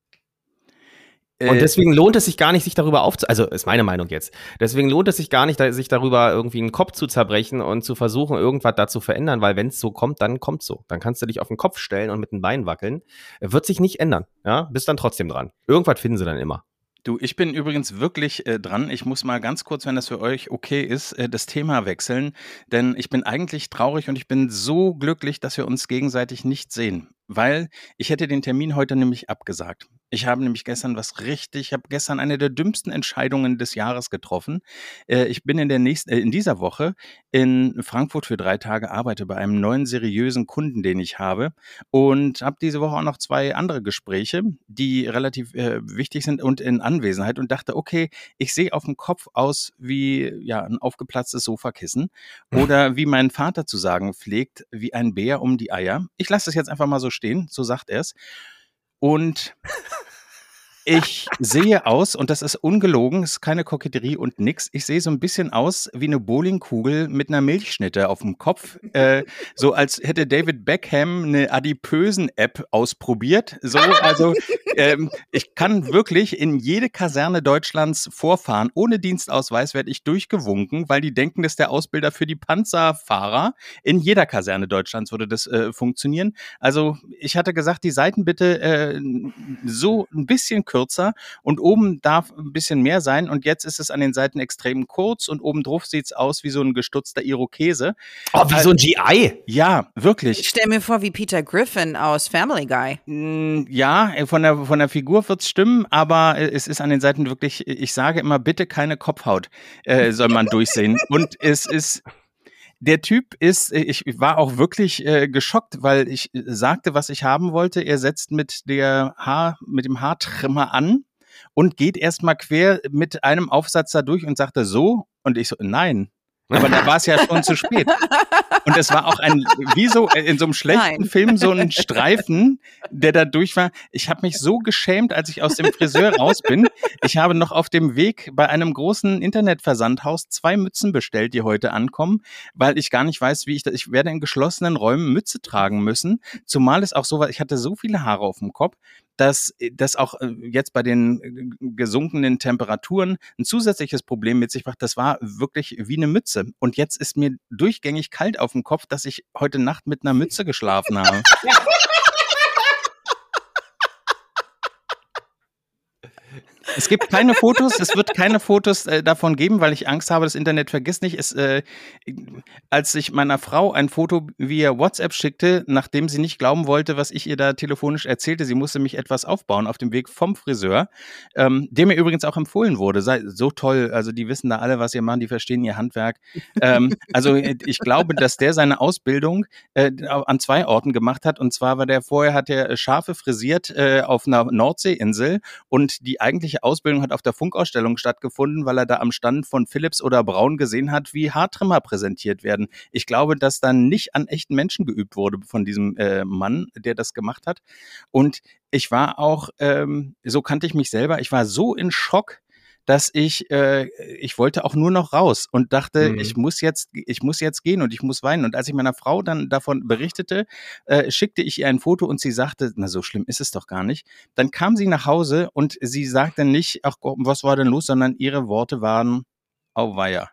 Und äh, deswegen lohnt es sich gar nicht, sich darüber aufzu... Also, ist meine Meinung jetzt. Deswegen lohnt es sich gar nicht, sich darüber irgendwie einen Kopf zu zerbrechen und zu versuchen, irgendwas da zu verändern, weil wenn es so kommt, dann kommt so. Dann kannst du dich auf den Kopf stellen und mit den Beinen wackeln. Wird sich nicht ändern. Ja, bist dann trotzdem dran. Irgendwas finden sie dann immer. Du, ich bin übrigens wirklich äh, dran. Ich muss mal ganz kurz, wenn das für euch okay ist, äh, das Thema wechseln. Denn ich bin eigentlich traurig und ich bin so glücklich, dass wir uns gegenseitig nicht sehen. Weil ich hätte den Termin heute nämlich abgesagt. Ich habe nämlich gestern was richtig, ich habe gestern eine der dümmsten Entscheidungen des Jahres getroffen. Äh, ich bin in der nächsten, äh, in dieser Woche in Frankfurt für drei Tage, arbeite bei einem neuen seriösen Kunden, den ich habe und habe diese Woche auch noch zwei andere Gespräche, die relativ äh, wichtig sind und in Anwesenheit und dachte, okay, ich sehe auf dem Kopf aus wie ja ein aufgeplatztes Sofakissen oder wie mein Vater zu sagen pflegt, wie ein Bär um die Eier. Ich lasse es jetzt einfach mal so stehen, so sagt er es. Und ich sehe aus, und das ist ungelogen, ist keine Koketterie und nix. Ich sehe so ein bisschen aus wie eine Bowlingkugel mit einer Milchschnitte auf dem Kopf. Äh, so als hätte David Beckham eine Adipösen-App ausprobiert. So, also ähm, ich kann wirklich in jede Kaserne Deutschlands vorfahren. Ohne Dienstausweis werde ich durchgewunken, weil die denken, das ist der Ausbilder für die Panzerfahrer. In jeder Kaserne Deutschlands würde das äh, funktionieren. Also ich hatte gesagt, die Seiten bitte äh, so ein bisschen kürzer und oben darf ein bisschen mehr sein und jetzt ist es an den Seiten extrem kurz und oben drauf sieht's aus wie so ein gestutzter Irokese. Oh, wie so ein GI. Ja, Ich wirklich. stelle mir vor, wie Peter Griffin aus Family Guy. Mm, Ja, äh, von der, von der Figur wird's stimmen, aber äh, es ist an den Seiten wirklich, ich sage immer, bitte keine Kopfhaut äh, soll man durchsehen. Und es ist, der Typ ist, ich war auch wirklich äh, geschockt, weil ich sagte, was ich haben wollte. Er setzt mit der Haar, mit dem Haartrimmer an und geht erstmal quer mit einem Aufsatz da durch und sagte so. Und ich so, nein, aber da war es ja schon zu spät. Und es war auch ein, wie so in so einem schlechten Nein. Film, so ein Streifen, der da durch war. Ich habe mich so geschämt, als ich aus dem Friseur raus bin. Ich habe noch auf dem Weg bei einem großen Internetversandhaus zwei Mützen bestellt, die heute ankommen, weil ich gar nicht weiß, wie ich das, ich werde in geschlossenen Räumen Mütze tragen müssen. Zumal es auch so war, ich hatte so viele Haare auf dem Kopf, dass das auch äh, jetzt bei den äh, gesunkenen Temperaturen ein zusätzliches Problem mit sich macht. Das war wirklich wie eine Mütze. Und jetzt ist mir durchgängig kalt auf dem Kopf, dass ich heute Nacht mit einer Mütze geschlafen habe. Es gibt keine Fotos, es wird keine Fotos äh, davon geben, weil ich Angst habe, das Internet vergisst nicht. Es, äh, als ich meiner Frau ein Foto via WhatsApp schickte, nachdem sie nicht glauben wollte, was ich ihr da telefonisch erzählte, sie musste mich etwas aufbauen auf dem Weg vom Friseur, ähm, der mir übrigens auch empfohlen wurde. Sei so toll, also die wissen da alle, was sie machen, die verstehen ihr Handwerk. ähm, also ich glaube, dass der seine Ausbildung äh, an zwei Orten gemacht hat. Und zwar war der vorher hat er Schafe frisiert äh, auf einer Nordseeinsel und die eigentliche Ausbildung hat auf der Funkausstellung stattgefunden, weil er da am Stand von Philips oder Braun gesehen hat, wie Haartrimmer präsentiert werden. Ich glaube, dass dann nicht an echten Menschen geübt wurde von diesem äh, Mann, der das gemacht hat. Und ich war auch, ähm, so kannte ich mich selber, ich war so in Schock, dass ich, äh, ich wollte auch nur noch raus und dachte, mhm. ich muss jetzt, ich muss jetzt gehen und ich muss weinen. Und als ich meiner Frau dann davon berichtete, äh, schickte ich ihr ein Foto und sie sagte, na so schlimm ist es doch gar nicht. Dann kam sie nach Hause und sie sagte nicht, ach was war denn los, sondern ihre Worte waren, auweia.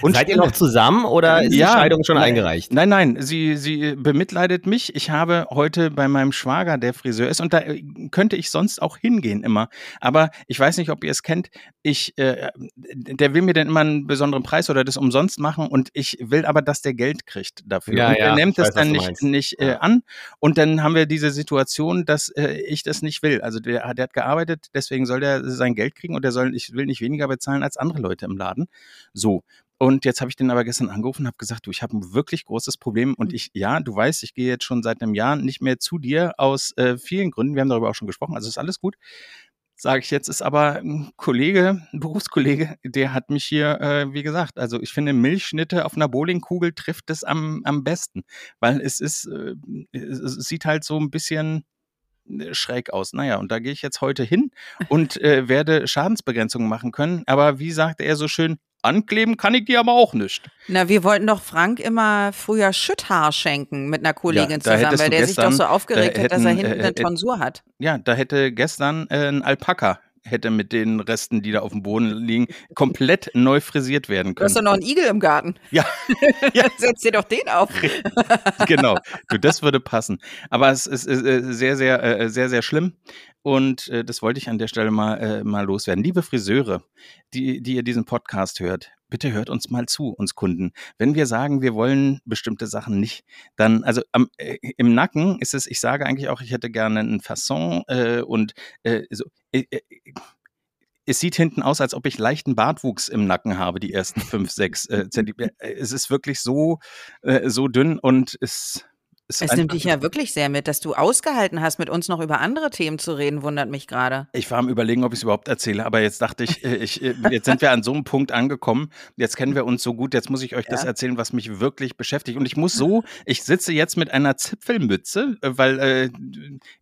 Und Seid ihr noch zusammen oder ist ja, die Scheidung schon nein, eingereicht? Nein, nein, sie, sie bemitleidet mich. Ich habe heute bei meinem Schwager, der Friseur ist, und da äh, könnte ich sonst auch hingehen immer. Aber ich weiß nicht, ob ihr es kennt. Ich, äh, der will mir dann immer einen besonderen Preis oder das umsonst machen und ich will aber, dass der Geld kriegt dafür. Ja, und ja, er nimmt das weiß, dann nicht, nicht äh, an. Und dann haben wir diese Situation, dass äh, ich das nicht will. Also der, der hat gearbeitet, deswegen soll der sein Geld kriegen und der soll, ich will nicht weniger bezahlen als andere Leute im Laden. So. Und jetzt habe ich den aber gestern angerufen und habe gesagt, du, ich habe ein wirklich großes Problem und mhm. ich, ja, du weißt, ich gehe jetzt schon seit einem Jahr nicht mehr zu dir aus äh, vielen Gründen. Wir haben darüber auch schon gesprochen, also ist alles gut. Sage ich jetzt, ist aber ein Kollege, ein Berufskollege, der hat mich hier, äh, wie gesagt, also ich finde, Milchschnitte auf einer Bowlingkugel trifft es am, am besten, weil es ist, äh, es sieht halt so ein bisschen äh, schräg aus. Naja, und da gehe ich jetzt heute hin und äh, werde Schadensbegrenzung machen können. Aber wie sagte er so schön, Ankleben kann ich dir aber auch nicht. Na, wir wollten doch Frank immer früher Schütthaar schenken mit einer Kollegin ja, zusammen, weil der gestern, sich doch so aufgeregt hätten, hat, dass er hinten äh, eine Tonsur hat. Ja, da hätte gestern äh, ein Alpaka hätte mit den Resten, die da auf dem Boden liegen, komplett neu frisiert werden können. Du hast doch noch einen Igel im Garten. Ja. ja. Setz dir doch den auf. genau. Du, das würde passen. Aber es ist äh, sehr, sehr, äh, sehr, sehr schlimm. Und äh, das wollte ich an der Stelle mal, mal loswerden. Liebe Friseure, die, die ihr diesen Podcast hört, bitte hört uns mal zu, uns Kunden. Wenn wir sagen, wir wollen bestimmte Sachen nicht, dann, also am, äh, im Nacken ist es, ich sage eigentlich auch, ich hätte gerne ein Fasson äh, und äh, so. Äh, äh, es sieht hinten aus, als ob ich leichten Bartwuchs im Nacken habe, die ersten fünf, sechs äh, Zentimeter. Es ist wirklich so, so dünn und es es nimmt dich ja wirklich sehr mit, dass du ausgehalten hast, mit uns noch über andere Themen zu reden, wundert mich gerade. Ich war am Überlegen, ob ich es überhaupt erzähle, aber jetzt dachte ich, äh, ich, äh, jetzt sind wir an so einem Punkt angekommen, jetzt kennen wir uns so gut, jetzt muss ich euch ja. das erzählen, was mich wirklich beschäftigt. Und ich muss so, ich sitze jetzt mit einer Zipfelmütze, äh, weil äh,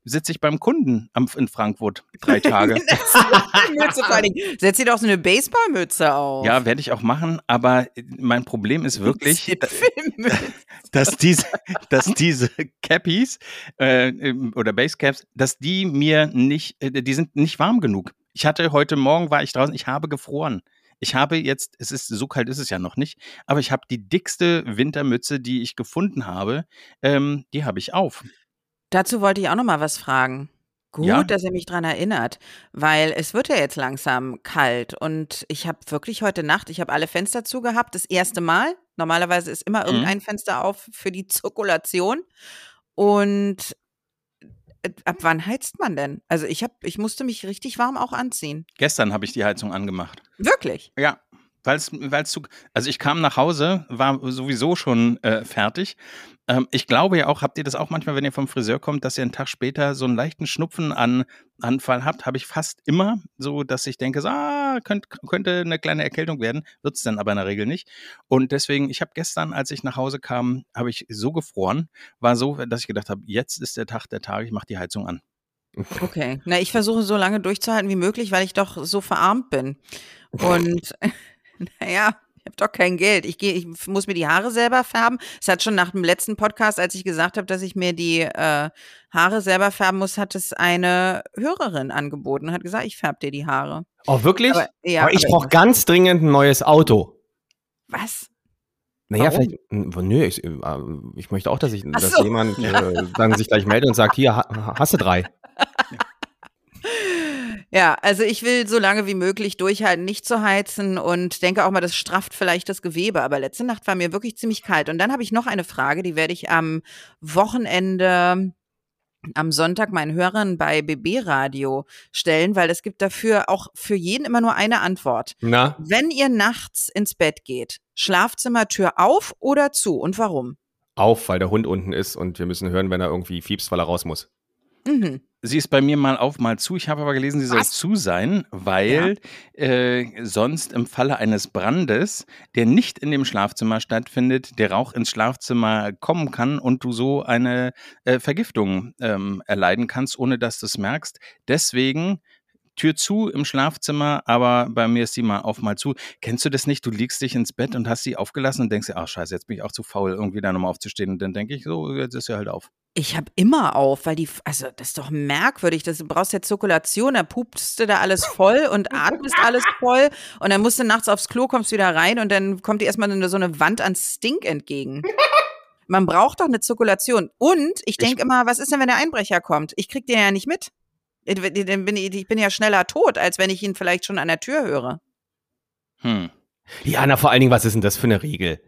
sitze ich beim Kunden am, in Frankfurt drei Tage. Mütze vor allem. Setz dir doch so eine Baseballmütze auf. Ja, werde ich auch machen, aber mein Problem ist wirklich, dass diese, dass diese diese Cappies äh, oder Basecaps, dass die mir nicht, äh, die sind nicht warm genug. Ich hatte heute Morgen war ich draußen, ich habe gefroren. Ich habe jetzt, es ist so kalt ist es ja noch nicht, aber ich habe die dickste Wintermütze, die ich gefunden habe, ähm, die habe ich auf. Dazu wollte ich auch noch mal was fragen. Gut, ja? dass ihr mich dran erinnert, weil es wird ja jetzt langsam kalt und ich habe wirklich heute Nacht, ich habe alle Fenster zugehabt, das erste Mal. Normalerweise ist immer mhm. irgendein Fenster auf für die Zirkulation. Und äh, ab wann heizt man denn? Also ich habe, ich musste mich richtig warm auch anziehen. Gestern habe ich die Heizung angemacht. Wirklich? Ja. Weil es zu. Also ich kam nach Hause, war sowieso schon äh, fertig. Ähm, ich glaube ja auch, habt ihr das auch manchmal, wenn ihr vom Friseur kommt, dass ihr einen Tag später so einen leichten Schnupfenanfall habt? Habe ich fast immer so, dass ich denke, so, ah, könnt, könnte eine kleine Erkältung werden, wird es dann aber in der Regel nicht. Und deswegen, ich habe gestern, als ich nach Hause kam, habe ich so gefroren, war so, dass ich gedacht habe, jetzt ist der Tag der Tage, ich mache die Heizung an. Okay, na ich versuche so lange durchzuhalten wie möglich, weil ich doch so verarmt bin. Und naja, ich habe doch kein Geld. Ich, geh, ich muss mir die Haare selber färben. Es hat schon nach dem letzten Podcast, als ich gesagt habe, dass ich mir die äh, Haare selber färben muss, hat es eine Hörerin angeboten. Hat gesagt, ich färbe dir die Haare. Oh, wirklich? Aber, ja, aber ich brauche ganz dringend ein neues Auto. Was? Naja, Warum? vielleicht, nö, ich, äh, ich möchte auch, dass, ich, dass so. jemand äh, dann sich gleich meldet und sagt, hier, hast du drei. Ja, also ich will so lange wie möglich durchhalten, nicht zu heizen und denke auch mal, das strafft vielleicht das Gewebe. Aber letzte Nacht war mir wirklich ziemlich kalt. Und dann habe ich noch eine Frage, die werde ich am Wochenende am Sonntag meinen Hörern bei BB Radio stellen, weil es gibt dafür auch für jeden immer nur eine Antwort. Na? Wenn ihr nachts ins Bett geht, Schlafzimmertür auf oder zu und warum? Auf, weil der Hund unten ist und wir müssen hören, wenn er irgendwie fiebst, weil er raus muss. Mhm. Sie ist bei mir mal auf, mal zu. Ich habe aber gelesen, sie soll Was? zu sein, weil ja. äh, sonst im Falle eines Brandes, der nicht in dem Schlafzimmer stattfindet, der Rauch ins Schlafzimmer kommen kann und du so eine äh, Vergiftung ähm, erleiden kannst, ohne dass du es merkst. Deswegen Tür zu im Schlafzimmer, aber bei mir ist sie mal auf, mal zu. Kennst du das nicht? Du liegst dich ins Bett und hast sie aufgelassen und denkst dir, ach scheiße, jetzt bin ich auch zu faul, irgendwie da nochmal aufzustehen. Und dann denke ich, so, jetzt ist sie halt auf. Ich habe immer auf, weil die, also das ist doch merkwürdig. Das, du brauchst ja Zirkulation, da pupst du da alles voll und atmest alles voll und dann musst du nachts aufs Klo, kommst wieder rein und dann kommt dir erstmal so eine Wand an Stink entgegen. Man braucht doch eine Zirkulation. Und ich denke immer, was ist denn, wenn der Einbrecher kommt? Ich krieg den ja nicht mit. Ich bin, ich bin ja schneller tot, als wenn ich ihn vielleicht schon an der Tür höre. Hm. Ja, na vor allen Dingen, was ist denn das für eine Regel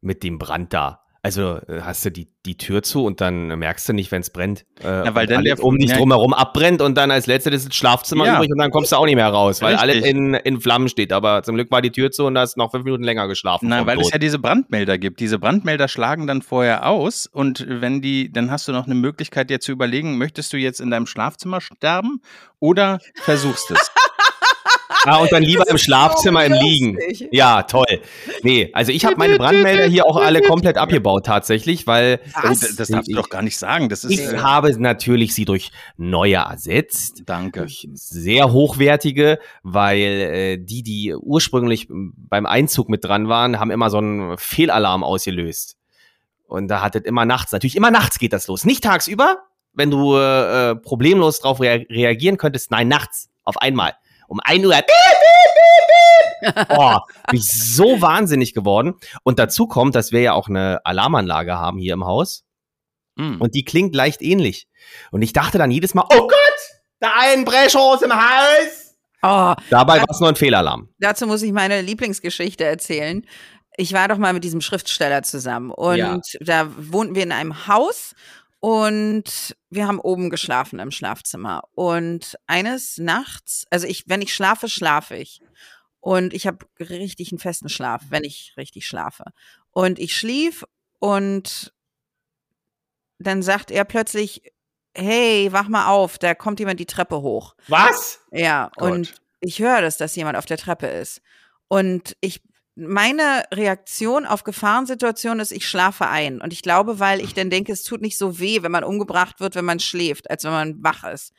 mit dem Brand da? Also äh, hast du die, die Tür zu und dann merkst du nicht, wenn es brennt. Äh, ja, weil dann der um dich ja, drumherum abbrennt und dann als letztes das Schlafzimmer ja. übrig und dann kommst du auch nicht mehr raus, weil alles in, in Flammen steht. Aber zum Glück war die Tür zu und da hast noch fünf Minuten länger geschlafen. Nein, weil Tod. es ja diese Brandmelder gibt. Diese Brandmelder schlagen dann vorher aus und wenn die, dann hast du noch eine Möglichkeit, dir zu überlegen, möchtest du jetzt in deinem Schlafzimmer sterben oder versuchst es? Ah, und dann lieber im Schlafzimmer im Liegen. Ja, toll. Nee, also ich habe meine Brandmelder hier auch alle komplett abgebaut tatsächlich, weil Was? Oh, das darfst du doch gar nicht sagen. Das ist, ich äh, habe natürlich sie durch neue ersetzt. Danke. Durch sehr hochwertige, weil äh, die, die ursprünglich beim Einzug mit dran waren, haben immer so einen Fehlalarm ausgelöst. Und da hat es immer nachts, natürlich immer nachts geht das los. Nicht tagsüber, wenn du äh, problemlos darauf rea reagieren könntest. Nein, nachts, auf einmal um 1 Uhr. Boah, bin ich so wahnsinnig geworden. Und dazu kommt, dass wir ja auch eine Alarmanlage haben hier im Haus. Mm. Und die klingt leicht ähnlich. Und ich dachte dann jedes Mal, oh Gott, da ein Brechos im Hals. Oh, Dabei war es nur ein Fehlalarm. Dazu muss ich meine Lieblingsgeschichte erzählen. Ich war doch mal mit diesem Schriftsteller zusammen und ja. da wohnten wir in einem Haus und wir haben oben geschlafen im Schlafzimmer. Und eines Nachts, also ich, wenn ich schlafe, schlafe ich. Und ich habe richtig einen festen Schlaf, wenn ich richtig schlafe. Und ich schlief und dann sagt er plötzlich, hey, wach mal auf, da kommt jemand die Treppe hoch. Was? Ja, Gott. und ich höre das, dass jemand auf der Treppe ist. Und ich meine Reaktion auf Gefahrensituationen ist, ich schlafe ein. Und ich glaube, weil ich dann denke, es tut nicht so weh, wenn man umgebracht wird, wenn man schläft, als wenn man wach ist.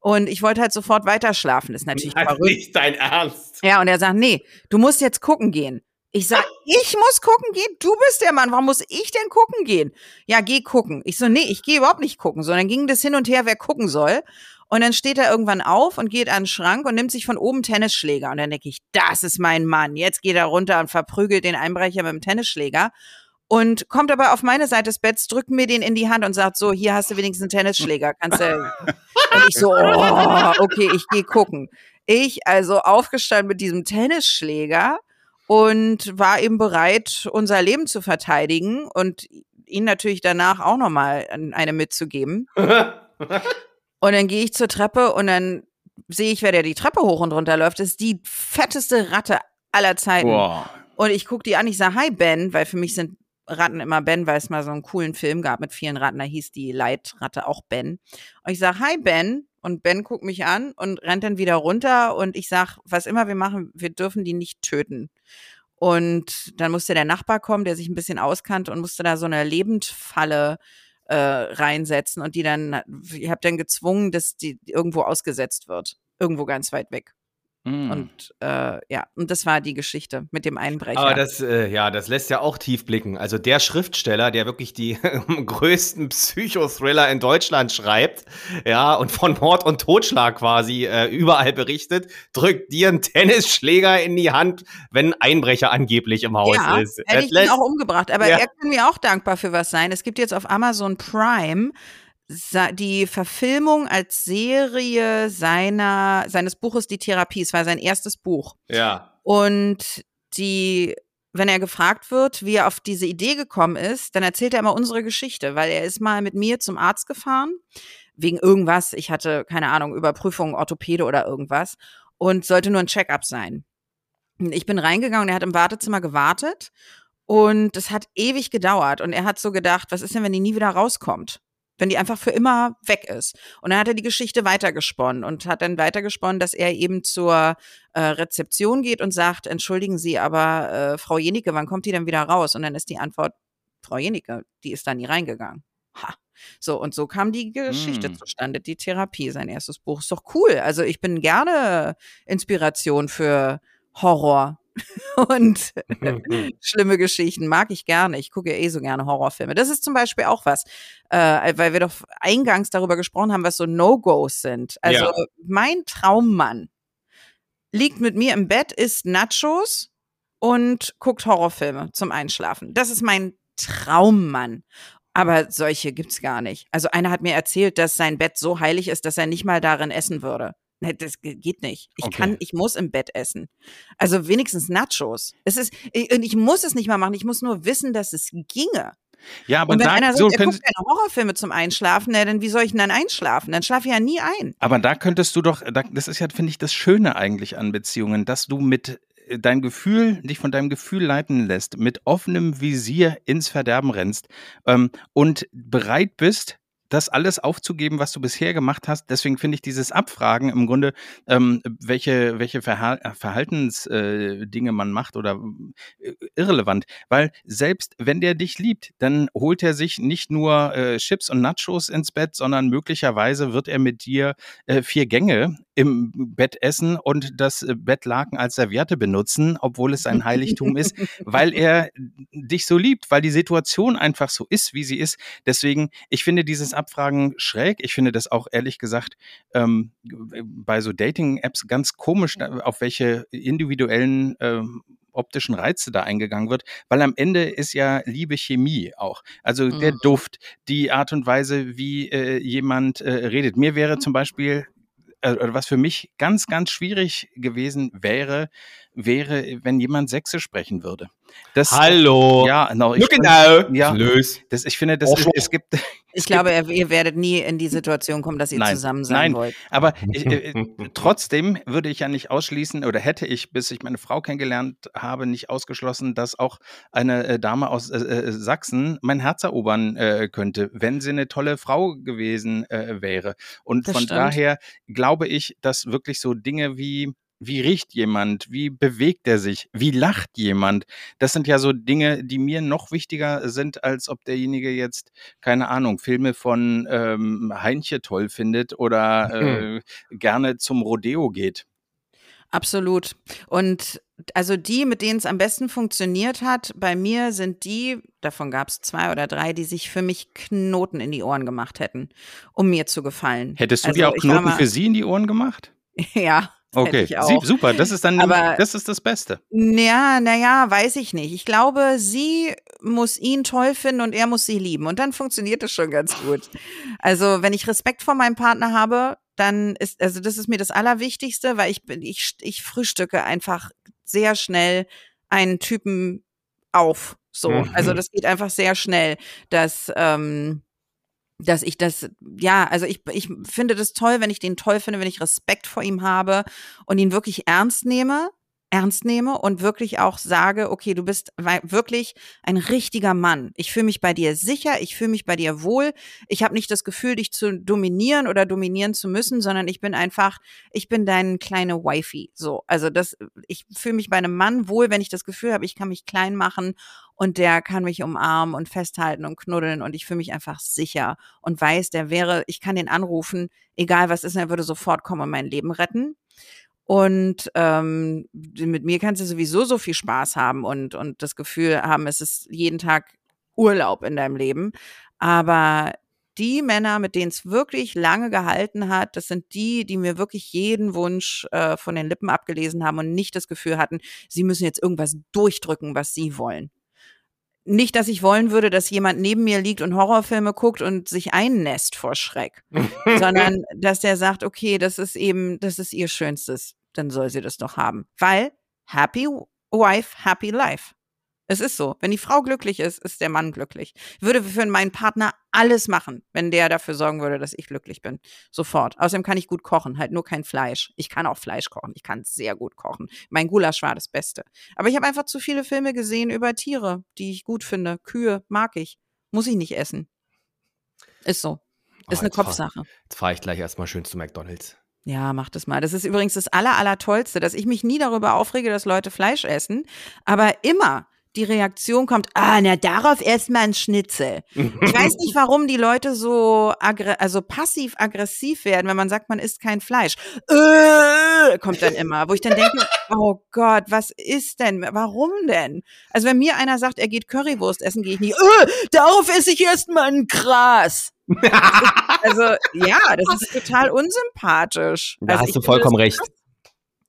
Und ich wollte halt sofort weiter schlafen. Das ist natürlich das verrückt. nicht dein Ernst. Ja, und er sagt, nee, du musst jetzt gucken gehen. Ich sag, ich muss gucken gehen? Du bist der Mann, warum muss ich denn gucken gehen? Ja, geh gucken. Ich so, nee, ich gehe überhaupt nicht gucken. So, dann ging das hin und her, wer gucken soll. Und dann steht er irgendwann auf und geht an den Schrank und nimmt sich von oben Tennisschläger. Und dann denke ich, das ist mein Mann. Jetzt geht er runter und verprügelt den Einbrecher mit dem Tennisschläger. Und kommt aber auf meine Seite des Betts, drückt mir den in die Hand und sagt so, hier hast du wenigstens einen Tennisschläger. Kannst du. und ich so, oh, okay, ich gehe gucken. Ich also aufgestanden mit diesem Tennisschläger und war eben bereit, unser Leben zu verteidigen und ihn natürlich danach auch nochmal eine mitzugeben. Und dann gehe ich zur Treppe und dann sehe ich, wer der die Treppe hoch und runter läuft. Das ist die fetteste Ratte aller Zeiten. Boah. Und ich gucke die an, ich sage, hi Ben, weil für mich sind Ratten immer Ben, weil es mal so einen coolen Film gab mit vielen Ratten, da hieß die Leitratte auch Ben. Und ich sage, hi Ben. Und Ben guckt mich an und rennt dann wieder runter und ich sag, was immer wir machen, wir dürfen die nicht töten. Und dann musste der Nachbar kommen, der sich ein bisschen auskannte und musste da so eine Lebendfalle äh, reinsetzen und die dann, ich habe dann gezwungen, dass die irgendwo ausgesetzt wird. Irgendwo ganz weit weg. Mm. Und äh, ja, und das war die Geschichte mit dem Einbrecher. Aber das, äh, ja, das lässt ja auch tief blicken. Also der Schriftsteller, der wirklich die größten Psychothriller in Deutschland schreibt, ja, und von Mord und Totschlag quasi äh, überall berichtet, drückt dir einen Tennisschläger in die Hand, wenn ein Einbrecher angeblich im Haus ja, ist. hätte ich ihn lässt- auch umgebracht. Aber Ja. er kann mir auch dankbar für was sein. Es gibt jetzt auf Amazon Prime die Verfilmung als Serie seiner, seines Buches Die Therapie. Es war sein erstes Buch. ja. Und die, wenn er gefragt wird, wie er auf diese Idee gekommen ist, dann erzählt er immer unsere Geschichte, weil er ist mal mit mir zum Arzt gefahren, wegen irgendwas. Ich hatte, keine Ahnung, Überprüfung, Orthopäde oder irgendwas und sollte nur ein Check-up sein. Ich bin reingegangen und er hat im Wartezimmer gewartet und es hat ewig gedauert und er hat so gedacht, was ist denn, wenn die nie wieder rauskommt? Wenn die einfach für immer weg ist. Und dann hat er die Geschichte weitergesponnen und hat dann weitergesponnen, dass er eben zur äh, Rezeption geht und sagt, entschuldigen Sie, aber äh, Frau Jenicke, wann kommt die denn wieder raus? Und dann ist die Antwort, Frau Jenicke, die ist da nie reingegangen. Ha. So, und so kam die Geschichte Mm. zustande, die Therapie, sein erstes Buch. Ist doch cool. Also ich bin gerne Inspiration für Horror und schlimme Geschichten. Mag ich gerne. Ich gucke ja eh so gerne Horrorfilme. Das ist zum Beispiel auch was, äh, weil wir doch eingangs darüber gesprochen haben, was so No-Gos sind. Also Ja. mein Traummann liegt mit mir im Bett, isst Nachos und guckt Horrorfilme zum Einschlafen. Das ist mein Traummann. Aber solche gibt's gar nicht. Also einer hat mir erzählt, dass sein Bett so heilig ist, dass er nicht mal darin essen würde. Nee, das ge- geht nicht. Ich Okay. kann, ich muss im Bett essen. Also wenigstens Nachos. Es ist, ich, und ich muss es nicht mal machen. Ich muss nur wissen, dass es ginge. Ja, aber Und wenn da, einer sagt, so er guckt keine Horrorfilme zum Einschlafen, na, dann wie soll ich denn dann einschlafen? Dann schlafe ich ja nie ein. aber da könntest du doch, da, das ist ja, finde ich, das Schöne eigentlich an Beziehungen, dass du mit äh, dein Gefühl, dich von deinem Gefühl leiten lässt, mit offenem Visier ins Verderben rennst ähm, und bereit bist, das alles aufzugeben, was du bisher gemacht hast. Deswegen finde ich dieses Abfragen im Grunde, ähm, welche, welche Verhal Verhaltensdinge äh, Dinge man macht oder äh, irrelevant. Weil selbst wenn der dich liebt, dann holt er sich nicht nur äh, Chips und Nachos ins Bett, sondern möglicherweise wird er mit dir äh, vier Gänge im Bett essen und das äh, Bettlaken als Serviette benutzen, obwohl es ein Heiligtum ist, weil er dich so liebt, weil die Situation einfach so ist, wie sie ist. Deswegen, ich finde dieses Abfragen schräg. Ich finde das auch ehrlich gesagt ähm, bei so Dating-Apps ganz komisch, auf welche individuellen ähm, optischen Reize da eingegangen wird, weil am Ende ist ja Liebe Chemie auch. Also der Mhm. Duft, die Art und Weise, wie äh, jemand äh, redet. Mir wäre zum Beispiel was für mich ganz, ganz schwierig gewesen wäre, wäre, wenn jemand Sächsisch sprechen würde. Das, Hallo. Ja, genau. Ich, Ja, genau. Ja. Lös. das, ich finde, das ist, es gibt, Ich glaube, ihr, ihr werdet nie in die Situation kommen, dass ihr Nein. zusammen sein Nein. wollt. aber ich, äh, trotzdem würde ich ja nicht ausschließen oder hätte ich, bis ich meine Frau kennengelernt habe, nicht ausgeschlossen, dass auch eine äh, Dame aus äh, äh, Sachsen mein Herz erobern äh, könnte, wenn sie eine tolle Frau gewesen äh, wäre. Und Das von stimmt. daher glaube ich, dass wirklich so Dinge wie wie riecht jemand? Wie bewegt er sich? Wie lacht jemand? Das sind ja so Dinge, die mir noch wichtiger sind, als ob derjenige jetzt, keine Ahnung, Filme von ähm, Heinche toll findet oder äh, gerne zum Rodeo geht. Absolut. Und also die, mit denen es am besten funktioniert hat, bei mir sind die, davon gab es zwei oder drei, die sich für mich Knoten in die Ohren gemacht hätten, um mir zu gefallen. Hättest du Also dir auch Knoten mal- für sie in die Ohren gemacht? Ja. Okay, Sie, super, das ist dann, Aber- das ist das Beste. Ja, naja, weiß ich nicht. Ich glaube, sie muss ihn toll finden und er muss sie lieben. Und dann funktioniert das schon ganz gut. Also, wenn ich Respekt vor meinem Partner habe, dann ist, also das ist mir das Allerwichtigste, weil ich bin, ich, ich frühstücke einfach sehr schnell einen Typen auf. So. Mhm. Also das geht einfach sehr schnell, dass, ähm, dass ich das, ja, also ich, ich finde das toll, wenn ich den toll finde, wenn ich Respekt vor ihm habe und ihn wirklich ernst nehme. Ernst nehme und wirklich auch sage, okay, du bist wirklich ein richtiger Mann. Ich fühle mich bei dir sicher, ich fühle mich bei dir wohl. Ich habe nicht das Gefühl, dich zu dominieren oder dominieren zu müssen, sondern ich bin einfach, ich bin dein kleine Wifey. So, also das, ich fühle mich bei einem Mann wohl, wenn ich das Gefühl habe, ich kann mich klein machen und der kann mich umarmen und festhalten und knuddeln und ich fühle mich einfach sicher und weiß, der wäre, ich kann den anrufen, egal was ist, er würde sofort kommen und mein Leben retten. Und ähm, mit mir kannst du sowieso so viel Spaß haben und, und das Gefühl haben, es ist jeden Tag Urlaub in deinem Leben. Aber die Männer, mit denen es wirklich lange gehalten hat, das sind die, die mir wirklich jeden Wunsch äh, von den Lippen abgelesen haben und nicht das Gefühl hatten, sie müssen jetzt irgendwas durchdrücken, was sie wollen. Nicht, dass ich wollen würde, dass jemand neben mir liegt und Horrorfilme guckt und sich einnässt vor Schreck, sondern dass der sagt, okay, das ist eben, das ist ihr Schönstes dann soll sie das doch haben. Weil happy wife, happy life. Es ist so. Wenn die Frau glücklich ist, ist der Mann glücklich. Ich würde für meinen Partner alles machen, wenn der dafür sorgen würde, dass ich glücklich bin. Sofort. Außerdem kann ich gut kochen, halt nur kein Fleisch. Ich kann auch Fleisch kochen. Ich kann sehr gut kochen. Mein Gulasch war das Beste. Aber ich habe einfach zu viele Filme gesehen über Tiere, die ich gut finde. Kühe mag ich. Muss ich nicht essen. Ist so. Ist oh, eine Kopfsache. Fahr, jetzt fahre ich gleich erstmal schön zu McDonalds. Ja, mach das mal. Das ist übrigens das aller, aller Tollste, dass ich mich nie darüber aufrege, dass Leute Fleisch essen, aber immer die Reaktion kommt, ah, na, darauf erstmal ein Schnitzel. Ich weiß nicht, warum die Leute so also passiv-aggressiv werden, wenn man sagt, man isst kein Fleisch. Äh, kommt dann immer, wo ich dann denke, oh Gott, was ist denn? Warum denn? Also wenn mir einer sagt, er geht Currywurst essen, gehe ich nicht, äh, darauf esse ich erstmal ein Gras. Also, ja, das ist total unsympathisch. Da also, hast du vollkommen recht.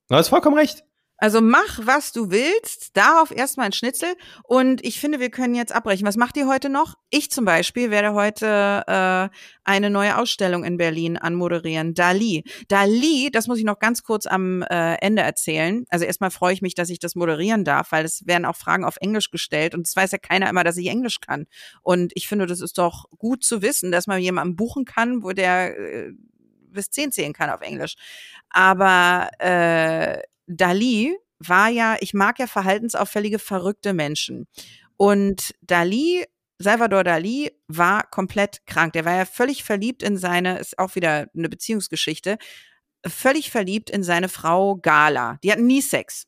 Du hast vollkommen recht. Also mach, was du willst, darauf erstmal ein Schnitzel. Und ich finde, wir können jetzt abbrechen. Was macht ihr heute noch? Ich zum Beispiel werde heute äh, eine neue Ausstellung in Berlin anmoderieren. Dali. Dali, das muss ich noch ganz kurz am äh, Ende erzählen. Also erstmal freue ich mich, dass ich das moderieren darf, weil es werden auch Fragen auf Englisch gestellt und es weiß ja keiner immer, dass ich Englisch kann. Und ich finde, das ist doch gut zu wissen, dass man jemanden buchen kann, wo der äh, bis zehn zählen kann auf Englisch. Aber äh, Dali war ja, ich mag ja verhaltensauffällige, verrückte Menschen. Und Dali, Salvador Dali, war komplett krank. Der war ja völlig verliebt in seine, ist auch wieder eine Beziehungsgeschichte, völlig verliebt in seine Frau Gala. Die hatten nie Sex.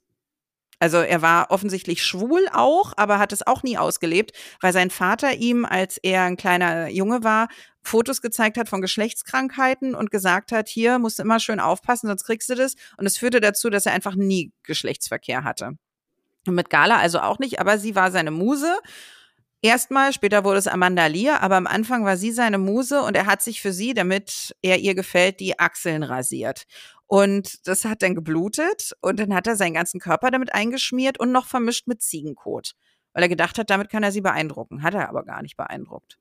Also er war offensichtlich schwul auch, aber hat es auch nie ausgelebt, weil sein Vater ihm, als er ein kleiner Junge war, Fotos gezeigt hat von Geschlechtskrankheiten und gesagt hat, hier musst du immer schön aufpassen, sonst kriegst du das. Und es führte dazu, dass er einfach nie Geschlechtsverkehr hatte. Und mit Gala also auch nicht, aber sie war seine Muse. Erstmal, später wurde es Amanda Lear, aber am Anfang war sie seine Muse und er hat sich für sie, damit er ihr gefällt, die Achseln rasiert. Und das hat dann geblutet und dann hat er seinen ganzen Körper damit eingeschmiert und noch vermischt mit Ziegenkot, weil er gedacht hat, damit kann er sie beeindrucken. Hat er aber gar nicht beeindruckt.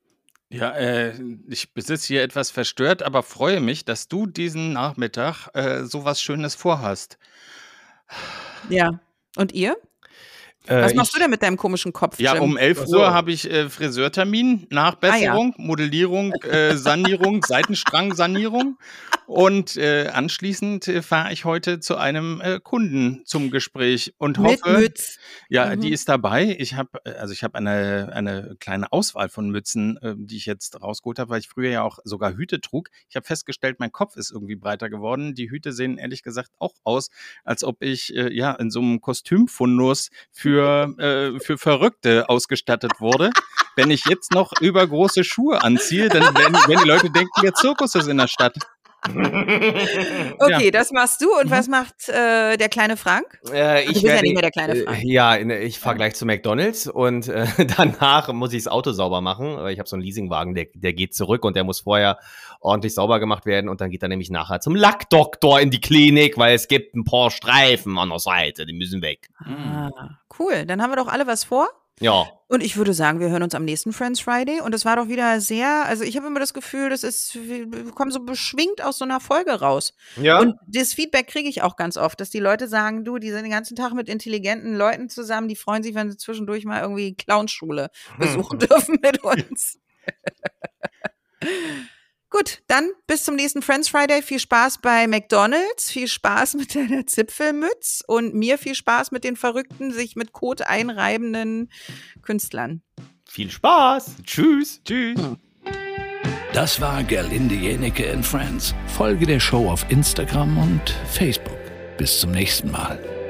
Ja, äh, ich besitze hier etwas verstört, aber freue mich, dass du diesen Nachmittag äh, so was Schönes vorhast. Ja. Und ihr? Äh, was machst ich, du denn mit deinem komischen Kopf? Ja, Jim? um 11 so. Uhr habe ich äh, Friseurtermin, Nachbesserung, ah, ja. Modellierung, äh, Sanierung, Seitenstrang-Sanierung. Und äh, anschließend äh, fahre ich heute zu einem äh, Kunden zum Gespräch und Mit hoffe, Mütz. ja, mhm. die ist dabei. Ich habe äh, also ich habe eine eine kleine Auswahl von Mützen, äh, die ich jetzt rausgeholt habe, weil ich früher ja auch sogar Hüte trug. Ich habe festgestellt, mein Kopf ist irgendwie breiter geworden. Die Hüte sehen ehrlich gesagt auch aus, als ob ich äh, ja in so einem Kostümfundus für äh, für Verrückte ausgestattet wurde. Wenn ich jetzt noch übergroße Schuhe anziehe, dann werden, werden die Leute denken, der Zirkus ist in der Stadt. okay, ja. das machst du. Und mhm. was macht äh, der kleine Frank? Äh, ich du bist werde, ja nicht mehr der kleine Frank. Äh, ja, ich fahre gleich zu McDonalds und äh, danach muss ich das Auto sauber machen. Ich habe so einen Leasingwagen, der, der geht zurück und der muss vorher ordentlich sauber gemacht werden. Und dann geht er nämlich nachher zum Lackdoktor in die Klinik, weil es gibt ein paar Streifen an der Seite, die müssen weg. Ah, cool. Dann haben wir doch alle was vor. Ja. Und ich würde sagen, wir hören uns am nächsten Friends Friday. Und es war doch wieder sehr, also ich habe immer das Gefühl, das ist, wir kommen so beschwingt aus so einer Folge raus. Ja. Und das Feedback kriege ich auch ganz oft, dass die Leute sagen, du, die sind den ganzen Tag mit intelligenten Leuten zusammen, die freuen sich, wenn sie zwischendurch mal irgendwie Clownschule besuchen dürfen mit uns. Gut, Dann bis zum nächsten Friends Friday. Viel Spaß bei McDonalds, viel Spaß mit deiner Zipfelmütz und mir viel Spaß mit den verrückten, sich mit Kot einreibenden Künstlern. Viel Spaß. Tschüss. Tschüss. Das war Gerlinde Jenecke and Friends. Folge der Show auf Instagram und Facebook. Bis zum nächsten Mal.